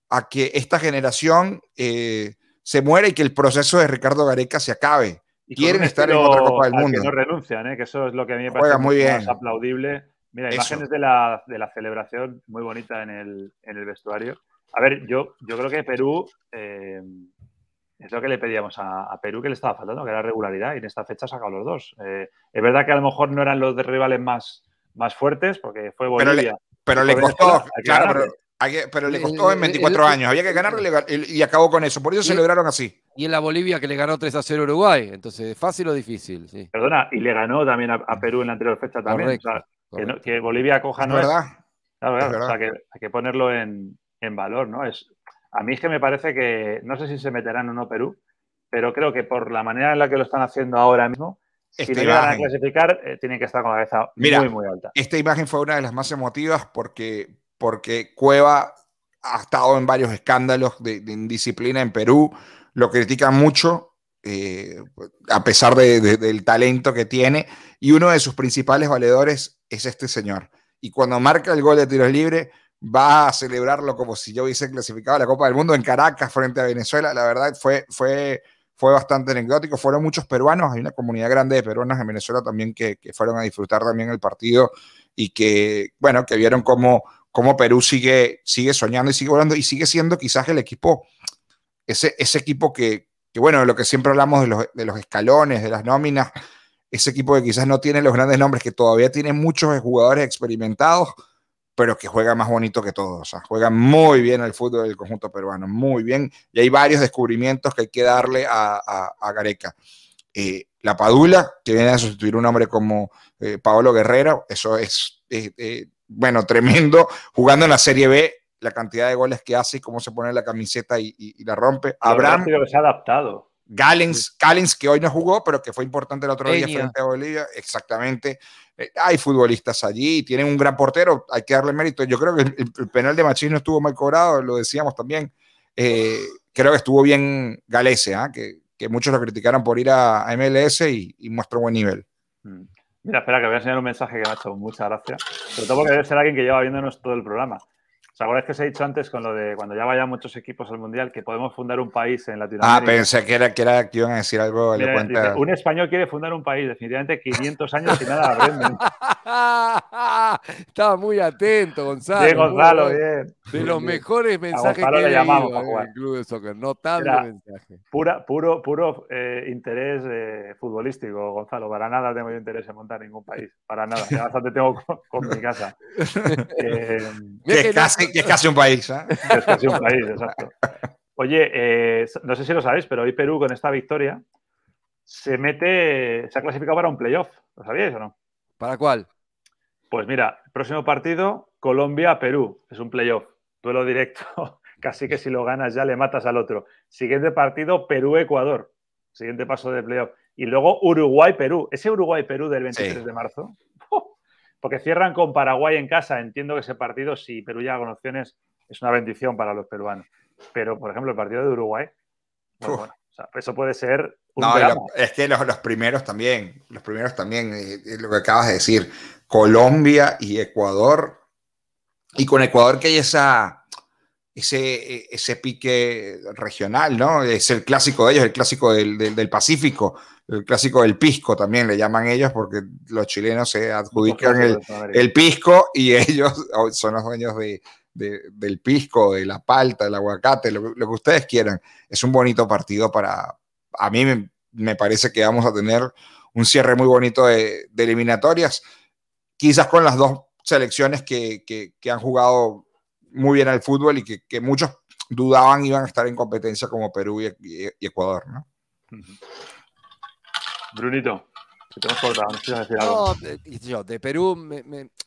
a que esta generación eh, se muera y que el proceso de Ricardo Gareca se acabe. Quieren estar en otra Copa del Mundo. Que no renuncian, ¿eh? que eso es lo que a mí me parece muy bien. más aplaudible. Mira, imágenes de la, de la, celebración muy bonita en el, en el, vestuario. A ver, yo, yo creo que Perú eh, es lo que le pedíamos a, Perú que le estaba faltando, que era regularidad, y en esta fecha ha sacado los dos. es verdad que a lo mejor no eran los de rivales más, más fuertes, porque fue Bolivia. Pero le, costó, claro, pero, le costó en 24 años. Había que ganarlo y, acabó con eso. Por eso se lograron así. Y en la Bolivia que le ganó 3 a 0 Uruguay. Entonces, ¿fácil o difícil? Sí. Perdona, y le ganó también a, Perú en la anterior fecha también. Que, Bolivia coja no es. Verdad. Claro, claro. O sea, que hay que ponerlo en, en, valor, ¿no? Es, a mí es que me parece que, no sé si se meterán o no Perú, pero creo que por la manera en la que lo están haciendo ahora mismo, si no iban a clasificar, eh, tienen que estar con la cabeza muy, muy alta. Esta imagen fue una de las más emotivas porque, porque Cueva ha estado en varios escándalos de, indisciplina en Perú, lo critican mucho, eh, a pesar del talento que tiene, y uno de sus principales valedores es este señor. Y cuando marca el gol de tiros libres, va a celebrarlo como si yo hubiese clasificado a la Copa del Mundo en Caracas frente a Venezuela. La verdad fue, fue fue bastante anecdótico. Fueron muchos peruanos, hay una comunidad grande de peruanos en Venezuela también que, fueron a disfrutar también el partido y que, bueno, que vieron cómo, cómo Perú sigue, sigue soñando y sigue volando y sigue siendo quizás el equipo, ese, ese equipo que, que, bueno, lo que siempre hablamos de los, de los escalones, de las nóminas, ese equipo que quizás no tiene los grandes nombres, que todavía tiene muchos jugadores experimentados, pero que juega más bonito que todos. O sea, juega muy bien el fútbol del conjunto peruano, muy bien. Y hay varios descubrimientos que hay que darle a, a, Gareca. Eh, la Padula, que viene a sustituir un hombre como eh, Paolo Guerrero, eso es, eh, bueno, tremendo. Jugando en la Serie B, la cantidad de goles que hace y cómo se pone la camiseta y, la rompe. Abraham. que se ha adaptado. Galens, que hoy no jugó, pero que fue importante el otro día frente a Bolivia, exactamente. Eh, hay futbolistas allí, tienen un gran portero, hay que darle mérito. Yo creo que el, penal de Machín no estuvo mal cobrado, lo decíamos también. Eh, creo que estuvo bien Galese, ¿ah? que, muchos lo criticaron por ir a, MLS y, y muestra buen nivel. Mm. Mira, espera, que voy a enseñar un mensaje que me ha hecho mucha gracia. Sobre todo porque debe ser alguien que lleva viéndonos todo el programa. ¿Os acordáis que os he dicho antes con lo de cuando ya vayan muchos equipos al Mundial que podemos fundar un país en Latinoamérica? Ah, pensé que era que, era, que iban a decir algo. un español quiere fundar un país, definitivamente 500 años y nada aprenden. Estaba muy atento, Gonzalo. Sí, Gonzalo, bien. De los mejores mensajes que le llamamos en el Club de Soccer. Notable mensaje. Pura, puro puro eh, interés eh, futbolístico, Gonzalo. Para nada tengo yo interés en montar ningún país. Para nada. Ya bastante tengo con, mi casa. Eh, que casi que es casi un país. ¿eh? Es casi un país, exacto. Oye, eh, no sé si lo sabéis, pero hoy Perú con esta victoria se mete, se ha clasificado para un playoff. ¿Lo sabíais o no? ¿Para cuál? Pues mira, el próximo partido, Colombia-Perú. Es un playoff. Duelo directo. Casi que si lo ganas ya le matas al otro. Siguiente partido, Perú-Ecuador. Siguiente paso de playoff. Y luego Uruguay-Perú. Ese Uruguay-Perú del 23 de marzo porque cierran con Paraguay en casa. Entiendo que ese partido, si Perú llega con opciones, es una bendición para los peruanos. Pero, por ejemplo, el partido de Uruguay, bueno, eso puede ser un no, es que los, primeros también, los primeros también, eh, lo que acabas de decir, Colombia y Ecuador, y con Ecuador que hay esa, ese, ese pique regional, ¿no? Es el clásico de ellos, el clásico del, del Pacífico el clásico del pisco también le llaman ellos porque los chilenos se adjudican el, pisco y ellos son los dueños de, del pisco, de la palta, del aguacate, lo, que ustedes quieran. Es un bonito partido para, a mí me, parece que vamos a tener un cierre muy bonito de, eliminatorias, quizás con las dos selecciones que, han jugado muy bien al fútbol y que, muchos dudaban iban a estar en competencia como Perú y, Ecuador, ¿no? Brunito. No yo, de Perú,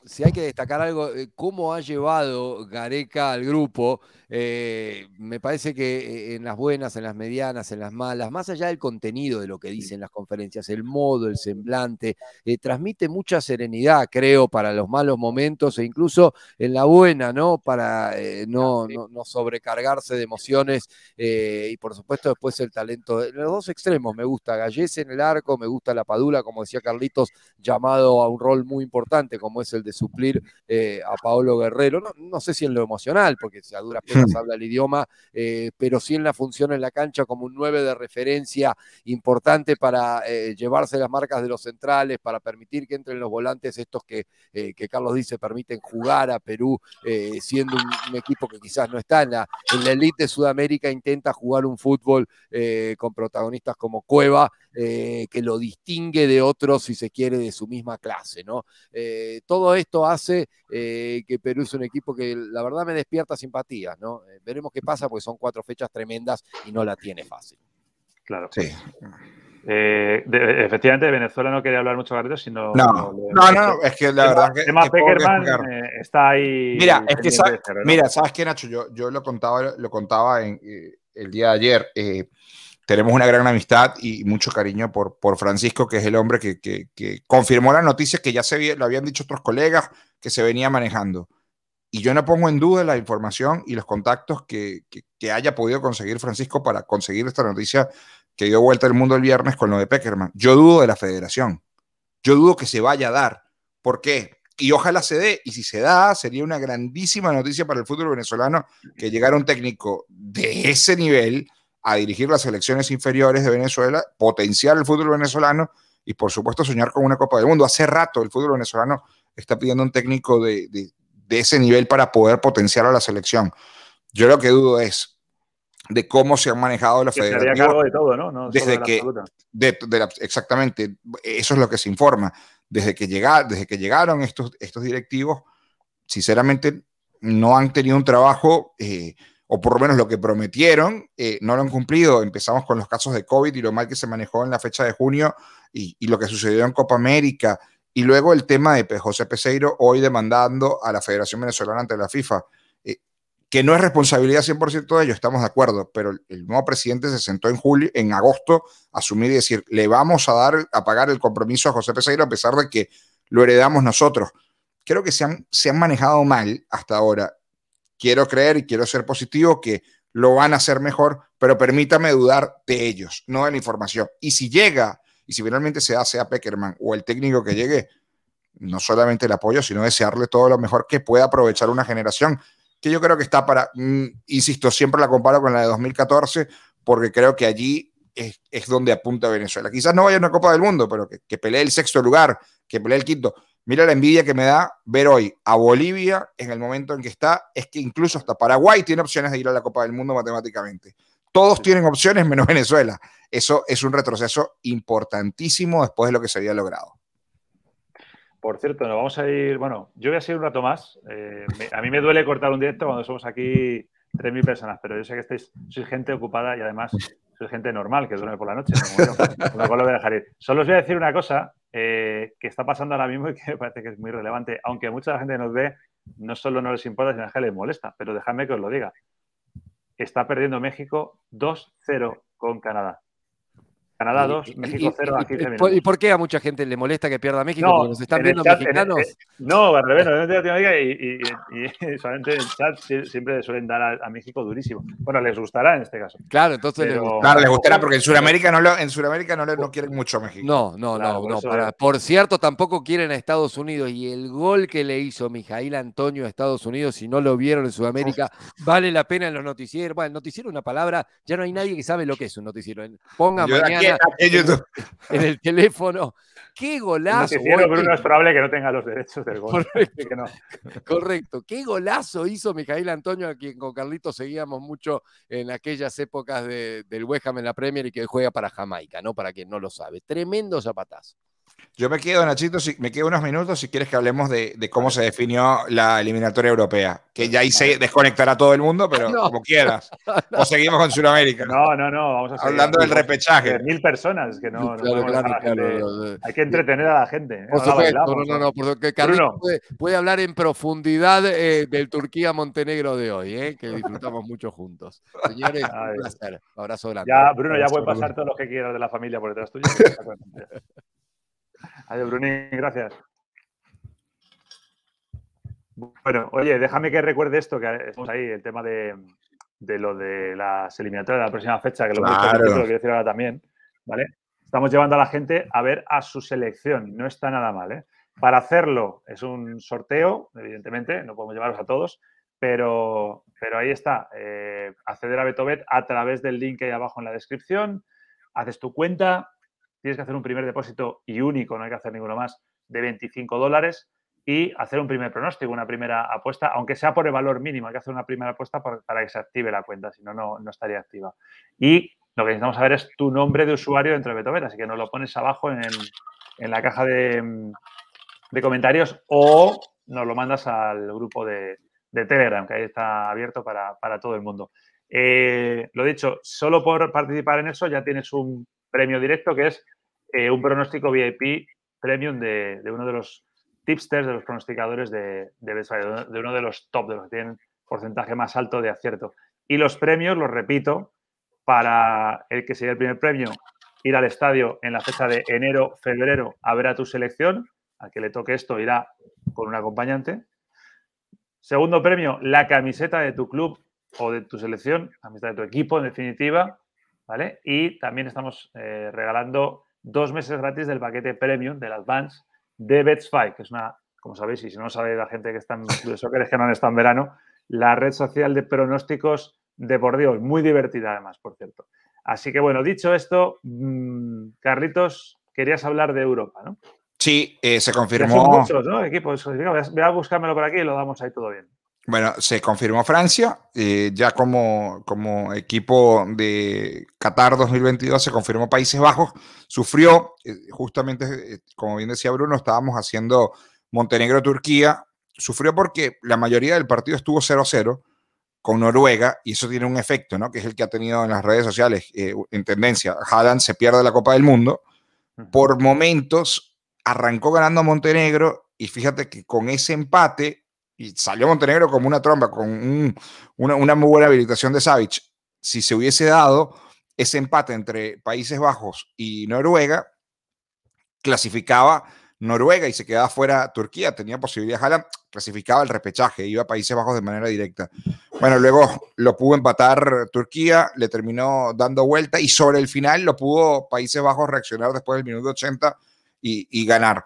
si hay que destacar algo, eh, cómo ha llevado Gareca al grupo, eh, me parece que eh, en las buenas, en las medianas, en las malas, más allá del contenido de lo que dicen las conferencias, el modo, el semblante, transmite mucha serenidad, creo, para los malos momentos e incluso en la buena, ¿no? Para no, no, sobrecargarse de emociones y por supuesto después el talento. De los dos extremos me gusta Gallese en el arco, me gusta la Padula, como decía Carlitos, llamado a un rol muy importante como es el de suplir eh, a Paolo Guerrero. No, sé si en lo emocional, porque a duras penas hmm. habla el idioma, eh, pero sí en la función en la cancha como un 9 de referencia importante para eh, llevarse las marcas de los centrales, para permitir que entren los volantes estos que, que Carlos dice permiten jugar a Perú, siendo un, equipo que quizás no está en la, en la elite de Sudamérica, intenta jugar un fútbol con protagonistas como Cueva, que lo distingue de otros, si se quiere, de su misma clase, ¿no? Eh, todo esto hace eh, que Perú es un equipo que la verdad me despierta simpatía, ¿no? Eh, veremos qué pasa porque son cuatro fechas tremendas y no la tiene fácil. Claro. Sí. efectivamente, de Venezuela no quería hablar mucho de sino. No, no, no, es que la verdad que. tema Peckerman está ahí. Mira, es que, sabes, mira, ¿sabes qué, Nacho? Yo, yo lo contaba, lo contaba en, el día de ayer tenemos una gran amistad y mucho cariño por, por Francisco, que es el hombre que, confirmó las noticias que ya se lo habían dicho otros colegas que se venía manejando. Y yo no pongo en duda la información y los contactos que, haya podido conseguir Francisco para conseguir esta noticia que dio vuelta al mundo el viernes con lo de Peckerman. Yo dudo de la federación. Yo dudo que se vaya a dar. ¿Por qué? Y ojalá se dé. Y si se da, sería una grandísima noticia para el fútbol venezolano que llegara un técnico de ese nivel a dirigir las selecciones inferiores de Venezuela, potenciar el fútbol venezolano y por supuesto soñar con una Copa del Mundo. Hace rato el fútbol venezolano está pidiendo un técnico de, ese nivel para poder potenciar a la selección. Yo lo que dudo es de cómo se han manejado la federación. de todo, ¿no? desde que, exactamente, eso es lo que se informa. Desde que, desde que llegaron estos, estos directivos, sinceramente, no han tenido un trabajo eh, o por lo menos lo que prometieron, eh, no lo han cumplido. Empezamos con los casos de COVID y lo mal que se manejó en la fecha de junio y, lo que sucedió en Copa América. Y luego el tema de José Peseiro hoy demandando a la Federación Venezolana ante la FIFA, eh, que no es responsabilidad 100% de ellos, estamos de acuerdo, pero el, nuevo presidente se sentó en julio, en agosto, a asumir y decir, le vamos a dar, a pagar el compromiso a José Peseiro a pesar de que lo heredamos nosotros. Creo que se han, se han manejado mal hasta ahora quiero creer y quiero ser positivo que lo van a hacer mejor, pero permítame dudar de ellos, no de la información. Y si llega, y si finalmente se hace a Peckerman o el técnico que llegue, no solamente el apoyo, sino desearle todo lo mejor que pueda aprovechar una generación que yo creo que está para, mm, insisto, siempre la comparo con la de 2014, porque creo que allí es, donde apunta Venezuela. Quizás no vaya a una Copa del Mundo, pero que, que pelee el sexto lugar, que pelee el quinto. Mira la envidia que me da ver hoy a Bolivia en el momento en que está, es que incluso hasta Paraguay tiene opciones de ir a la Copa del Mundo matemáticamente. Todos tienen opciones menos Venezuela. Eso es un retroceso importantísimo después de lo que se había logrado. Por cierto, nos vamos a ir, bueno, yo voy a seguir un rato más. Eh, a mí me duele cortar un directo cuando somos aquí 3.000 personas, pero yo sé que estáis, sois gente ocupada y además soy gente normal que duerme por la noche. lo voy a dejar ir. Solo os voy a decir una cosa eh, que está pasando ahora mismo y que me parece que es muy relevante. Aunque mucha gente nos ve, no solo no les importa, sino que les molesta. Pero dejadme que os lo diga. Está perdiendo México 2-0 con Canadá. Canadá 2, México 0 a 15 minutos. ¿Y por qué a mucha gente le molesta que pierda México? Porque nos están viendo mexicanos. no, al revés, no, y, y, y, solamente en el chat siempre suelen dar a, México durísimo. Bueno, les gustará en este caso. Claro, entonces Claro, les gustará porque en Sudamérica no, lo, en Sudamérica no, no quieren mucho a México. No, no, no. no por cierto, tampoco quieren a Estados Unidos. Y el gol que le hizo Mijail Antonio a Estados Unidos, si no lo vieron en Sudamérica, vale la pena en los noticieros. Bueno, el noticiero es una palabra, ya no hay nadie que sabe lo que es un noticiero. Ponga mañana en el teléfono. ¡Qué golazo! No, es probable que no tenga los derechos del gol. Correcto. ¡Qué golazo hizo Mijail Antonio, a quien con Carlitos seguíamos mucho en aquellas épocas del West Ham en la Premier y que juega para Jamaica, ¿no? Para quien no lo sabe. Tremendo zapatazo. Yo me quedo, Nachito, si, me quedo unos minutos si quieres que hablemos de, cómo se definió la eliminatoria europea. Que ya hice desconectar a todo el mundo, pero como quieras. O seguimos con Sudamérica. No, no, no. Vamos a seguir. Hablando del repechaje. Mil personas, que no. Hay que entretener a la gente. ¿eh? Por supuesto, no, no, no. Porque Carlos puede, hablar en profundidad eh, del Turquía-Montenegro de hoy, ¿eh? que disfrutamos mucho juntos. Señores, un placer. Abrazo grande. Ya, Bruno, ya puede pasar todo lo que quieras de la familia por detrás tuyo. Adiós, Brunín, gracias. Bueno, oye, déjame que recuerde esto, que estamos ahí, el tema de, lo de las eliminatorias de la próxima fecha, que lo, claro. lo quiero decir ahora también, ¿vale? Estamos llevando a la gente a ver a su selección, no está nada mal, ¿eh? Para hacerlo es un sorteo, evidentemente, no podemos llevarlos a todos, pero, pero ahí está, eh, acceder a Betobet a través del link que hay abajo en la descripción, haces tu cuenta, tienes que hacer un primer depósito y único, no hay que hacer ninguno más, de 25 dólares y hacer un primer pronóstico, una primera apuesta, aunque sea por el valor mínimo, hay que hacer una primera apuesta para que se active la cuenta, si no, no estaría activa. Y lo que necesitamos saber es tu nombre de usuario dentro de Betobet, así que nos lo pones abajo en, la caja de, comentarios o nos lo mandas al grupo de, Telegram, que ahí está abierto para, todo el mundo. Eh, lo dicho, solo por participar en eso ya tienes un premio directo, que es eh, un pronóstico VIP premium de, uno de los tipsters, de los pronosticadores de, de de uno de los top, de los que tienen porcentaje más alto de acierto. Y los premios, los repito, para el que sería el primer premio, ir al estadio en la fecha de enero, febrero a ver a tu selección. Al que le toque esto irá con un acompañante. Segundo premio, la camiseta de tu club o de tu selección, camiseta de tu equipo, en definitiva. ¿Vale? Y también estamos eh, regalando dos meses gratis del paquete premium del Advance de Bets5, que es una, como sabéis, y si no sabe la gente que está en de soccer es que no han estado en verano, la red social de pronósticos deportivos, muy divertida además, por cierto. Así que bueno, dicho esto, mm, Carlitos, querías hablar de Europa, ¿no? Sí, eh, se confirmó. muchos, ¿no? Equipos. Voy a buscármelo por aquí y lo damos ahí todo bien. Bueno, se confirmó Francia, eh, ya como, como equipo de Qatar 2022 se confirmó Países Bajos, sufrió, eh, justamente, eh, como bien decía Bruno, estábamos haciendo Montenegro-Turquía, sufrió porque la mayoría del partido estuvo 0-0 con Noruega y eso tiene un efecto, ¿no? Que es el que ha tenido en las redes sociales en tendencia. Haaland se pierde la Copa del Mundo, por momentos arrancó ganando Montenegro y fíjate que con ese empate y salió Montenegro como una tromba, con una, muy buena habilitación de Savic. Si se hubiese dado ese empate entre Países Bajos y Noruega, clasificaba Noruega y se quedaba fuera Turquía, tenía posibilidad, Haaland clasificaba el repechaje, iba a Países Bajos de manera directa. Bueno, luego lo pudo empatar Turquía, le terminó dando vuelta y sobre el final lo pudo Países Bajos reaccionar después del minuto 80 y, y ganar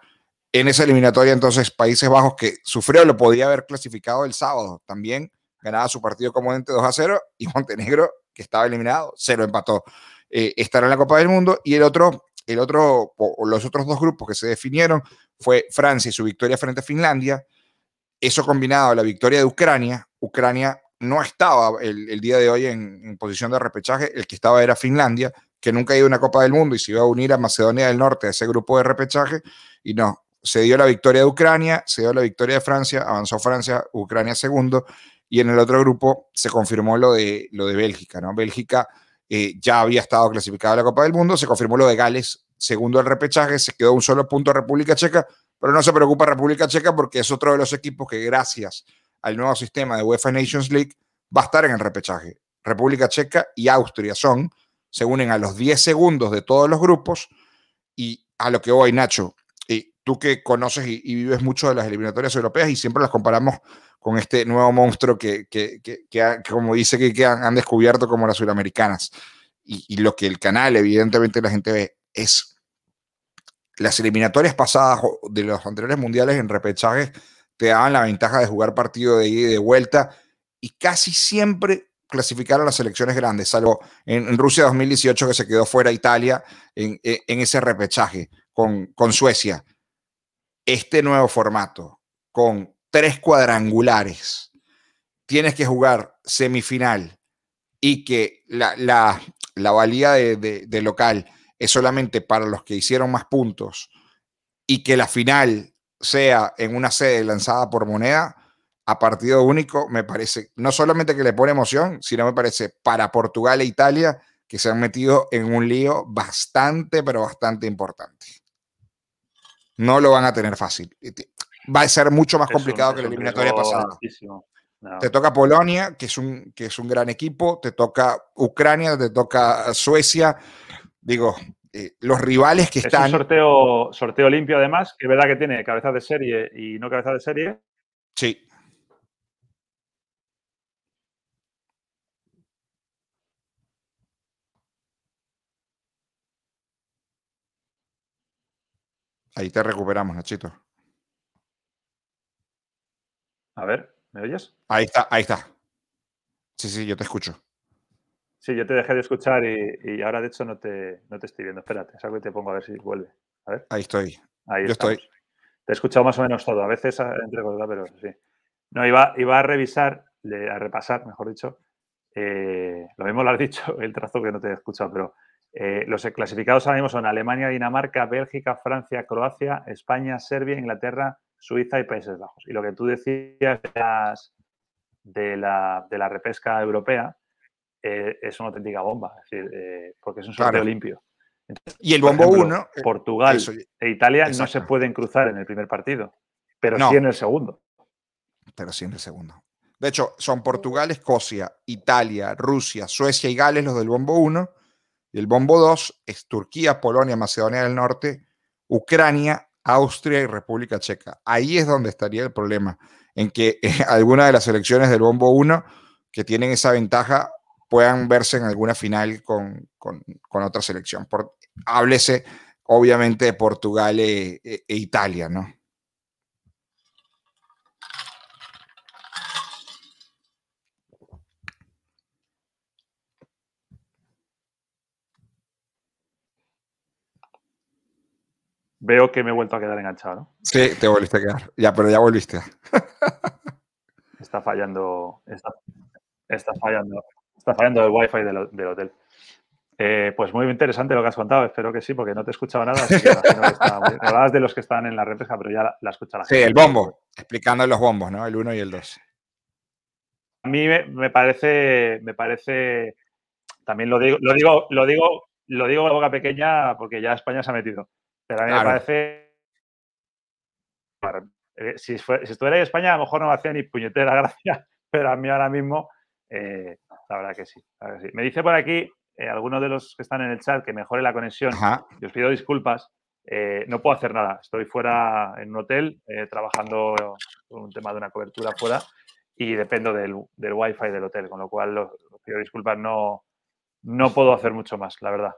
en esa eliminatoria, entonces Países Bajos, que sufrió, lo podía haber clasificado el sábado, también ganaba su partido comúnmente 2 a 0 y Montenegro, que estaba eliminado, se lo empató. Eh, estará en la Copa del Mundo y el otro, el otro, los otros dos grupos que se definieron fue Francia y su victoria frente a Finlandia. Eso combinado a la victoria de Ucrania. Ucrania no estaba el, día de hoy en, en, posición de repechaje, el que estaba era Finlandia, que nunca ha ido a una Copa del Mundo y se iba a unir a Macedonia del Norte a ese grupo de repechaje, y no, se dio la victoria de Ucrania, se dio la victoria de Francia, avanzó Francia, Ucrania segundo, y en el otro grupo se confirmó lo de, lo de Bélgica, ¿no? Bélgica eh, ya había estado clasificada a la Copa del Mundo, se confirmó lo de Gales, segundo el repechaje, se quedó un solo punto República Checa, pero no se preocupa República Checa porque es otro de los equipos que gracias al nuevo sistema de UEFA Nations League va a estar en el repechaje. República Checa y Austria son, se unen a los 10 segundos de todos los grupos y a lo que hoy, Nacho, tú que conoces y, vives mucho de las eliminatorias europeas y siempre las comparamos con este nuevo monstruo que, que, que, como dice que, han, descubierto como las sudamericanas. Y, lo que el canal, evidentemente, la gente ve es las eliminatorias pasadas de los anteriores mundiales en repechajes te daban la ventaja de jugar partido de ida y de vuelta y casi siempre clasificar a las selecciones grandes, salvo en, Rusia 2018 que se quedó fuera Italia en, en ese repechaje con, con Suecia este nuevo formato con tres cuadrangulares, tienes que jugar semifinal y que la, la, valía de, local es solamente para los que hicieron más puntos y que la final sea en una sede lanzada por moneda a partido único, me parece, no solamente que le pone emoción, sino me parece para Portugal e Italia que se han metido en un lío bastante, pero bastante importante. No lo van a tener fácil. Va a ser mucho más complicado que la eliminatoria pasada. Te toca Polonia, que es, un, que es un gran equipo, te toca Ucrania, te toca Suecia. Digo, eh, los rivales que están. Es un sorteo, sorteo limpio, además, que es verdad que tiene cabezas de serie y no cabezas de serie. Sí. Ahí te recuperamos, Nachito. A ver, ¿me oyes? Ahí está, ahí está. Sí, sí, yo te escucho. Sí, yo te dejé de escuchar y, ahora de hecho no te, no te estoy viendo. Espérate, salgo y te pongo a ver si vuelve. A ver. Ahí estoy. Ahí yo estoy. Te he escuchado más o menos todo. A veces entre cosas, pero sí. No, iba, iba a revisar, a repasar, mejor dicho. Eh, lo mismo lo has dicho, el trazo que no te he escuchado, pero eh, los clasificados ahora mismo son Alemania, Dinamarca, Bélgica, Francia, Croacia, España, Serbia, Inglaterra, Suiza y Países Bajos. Y lo que tú decías de, la, de la repesca europea eh, es una auténtica bomba, es decir, eh, porque es un sorteo limpio. y el bombo 1. Portugal e Italia no se pueden cruzar en el primer partido, pero sí en el segundo. Pero sí en el segundo. De hecho, son Portugal, Escocia, Italia, Rusia, Suecia y Gales los del bombo 1 y el bombo 2 es Turquía, Polonia, Macedonia del Norte, Ucrania, Austria y República Checa. Ahí es donde estaría el problema, en que eh, algunas de las selecciones del bombo 1 que tienen esa ventaja puedan verse en alguna final con, otra selección. háblese obviamente de Portugal e, e, e Italia, ¿no? Veo que me he vuelto a quedar enganchado, ¿no? Sí, te volviste a quedar. Ya, pero ya volviste. está fallando. Está, fallando. Está fallando el wifi del, del hotel. Eh, pues muy interesante lo que has contado, espero que sí, porque no te he escuchado nada. Hablabas de los que están en la represa, pero ya la, la escucha la gente. Sí, el bombo, explicando los bombos, ¿no? El 1 y el 2. A mí me, parece, me parece, también lo digo, lo digo, lo digo, lo digo con boca pequeña porque ya España se ha metido. Pero a mí me parece. Eh, si, estuviera en España, a lo mejor no me hacía ni puñetera gracia, pero a mí ahora mismo, eh, la, verdad que sí, Me dice por aquí eh, algunos de los que están en el chat que mejore la conexión. Y os pido disculpas. no puedo hacer nada. Estoy fuera en un hotel trabajando con un tema de una cobertura fuera y dependo del, del wifi del hotel, con lo cual os, pido disculpas. No, no puedo hacer mucho más, la verdad.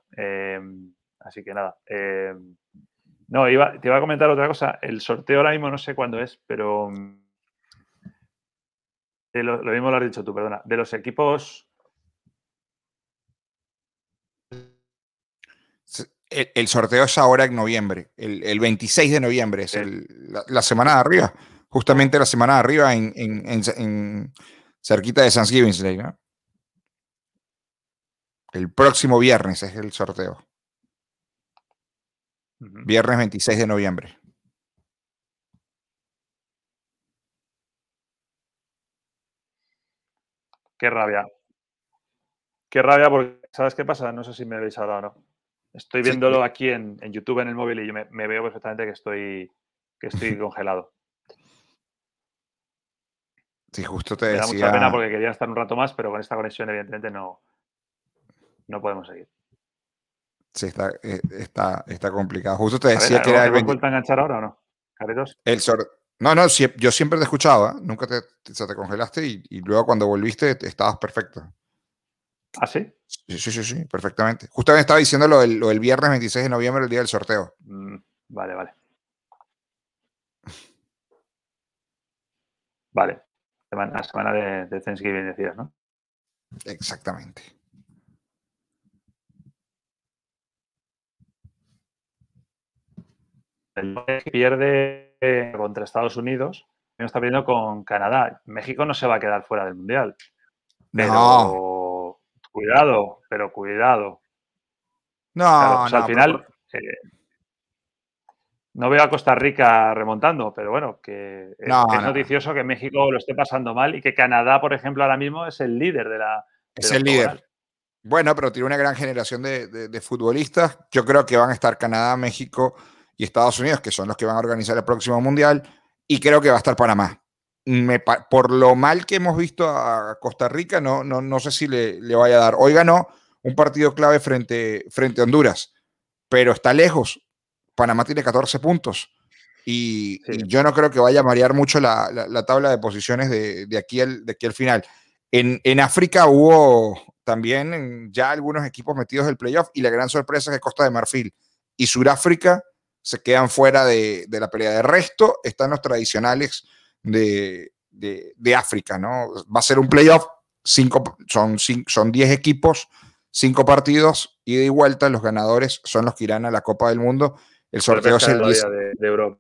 Así que nada. Eh, no, te iba a comentar otra cosa. El sorteo ahora mismo no sé cuándo es, pero mm, lo, mismo lo has dicho tú, perdona. De los equipos. El, sorteo es ahora en noviembre, el, 26 de noviembre, es la, semana de arriba, justamente la semana de arriba en, cerquita de Thanksgiving Day, ¿no? El próximo viernes es el sorteo. Viernes 26 de noviembre. Qué rabia. Qué rabia porque, ¿sabes qué pasa? No sé si me veis ahora o no. Estoy viéndolo aquí en, YouTube en el móvil y yo me, veo perfectamente que estoy, que estoy congelado. Sí, justo te me da mucha pena porque quería estar un rato más, pero con esta conexión evidentemente no, no podemos seguir. Sí, está, eh, está, está complicado. Justo te decía que era el 20... vuelto a enganchar ahora o no? El No, no, yo siempre te escuchaba, nunca te, te congelaste y, luego cuando volviste estabas perfecto. ¿Ah, sí? Sí, sí, sí, sí, perfectamente. Justamente estaba diciendo lo del, lo del, viernes 26 de noviembre, el día del sorteo. Mm, vale, vale. Vale. Semana, semana de, de Thanksgiving, decías, ¿no? Exactamente. Pierde contra Estados Unidos, no está perdiendo con Canadá. México no se va a quedar fuera del Mundial. Pero cuidado, pero cuidado. No, al final. Eh, no veo a Costa Rica remontando, pero bueno, que es, noticioso que México lo esté pasando mal y que Canadá, por ejemplo, ahora mismo es el líder de la. es el líder. Bueno, pero tiene una gran generación de, futbolistas. Yo creo que van a estar Canadá, México y Estados Unidos, que son los que van a organizar el próximo Mundial. Y creo que va a estar Panamá. por lo mal que hemos visto a Costa Rica, no, no, no sé si le, le, vaya a dar. Hoy ganó un partido clave frente, frente a Honduras, pero está lejos. Panamá tiene 14 puntos. Y, yo no creo que vaya a marear mucho la, la, tabla de posiciones de, de, aquí al, de aquí al final. En, en África hubo también ya algunos equipos metidos del playoff y la gran sorpresa es que Costa de Marfil y Sudáfrica se quedan fuera de, de, la pelea. De resto están los tradicionales de, de, África, ¿no? Va a ser un playoff, cinco, son, son 10 equipos, cinco partidos, ida y vuelta, los ganadores son los que irán a la Copa del Mundo. El sorteo es el 10, de, Europa.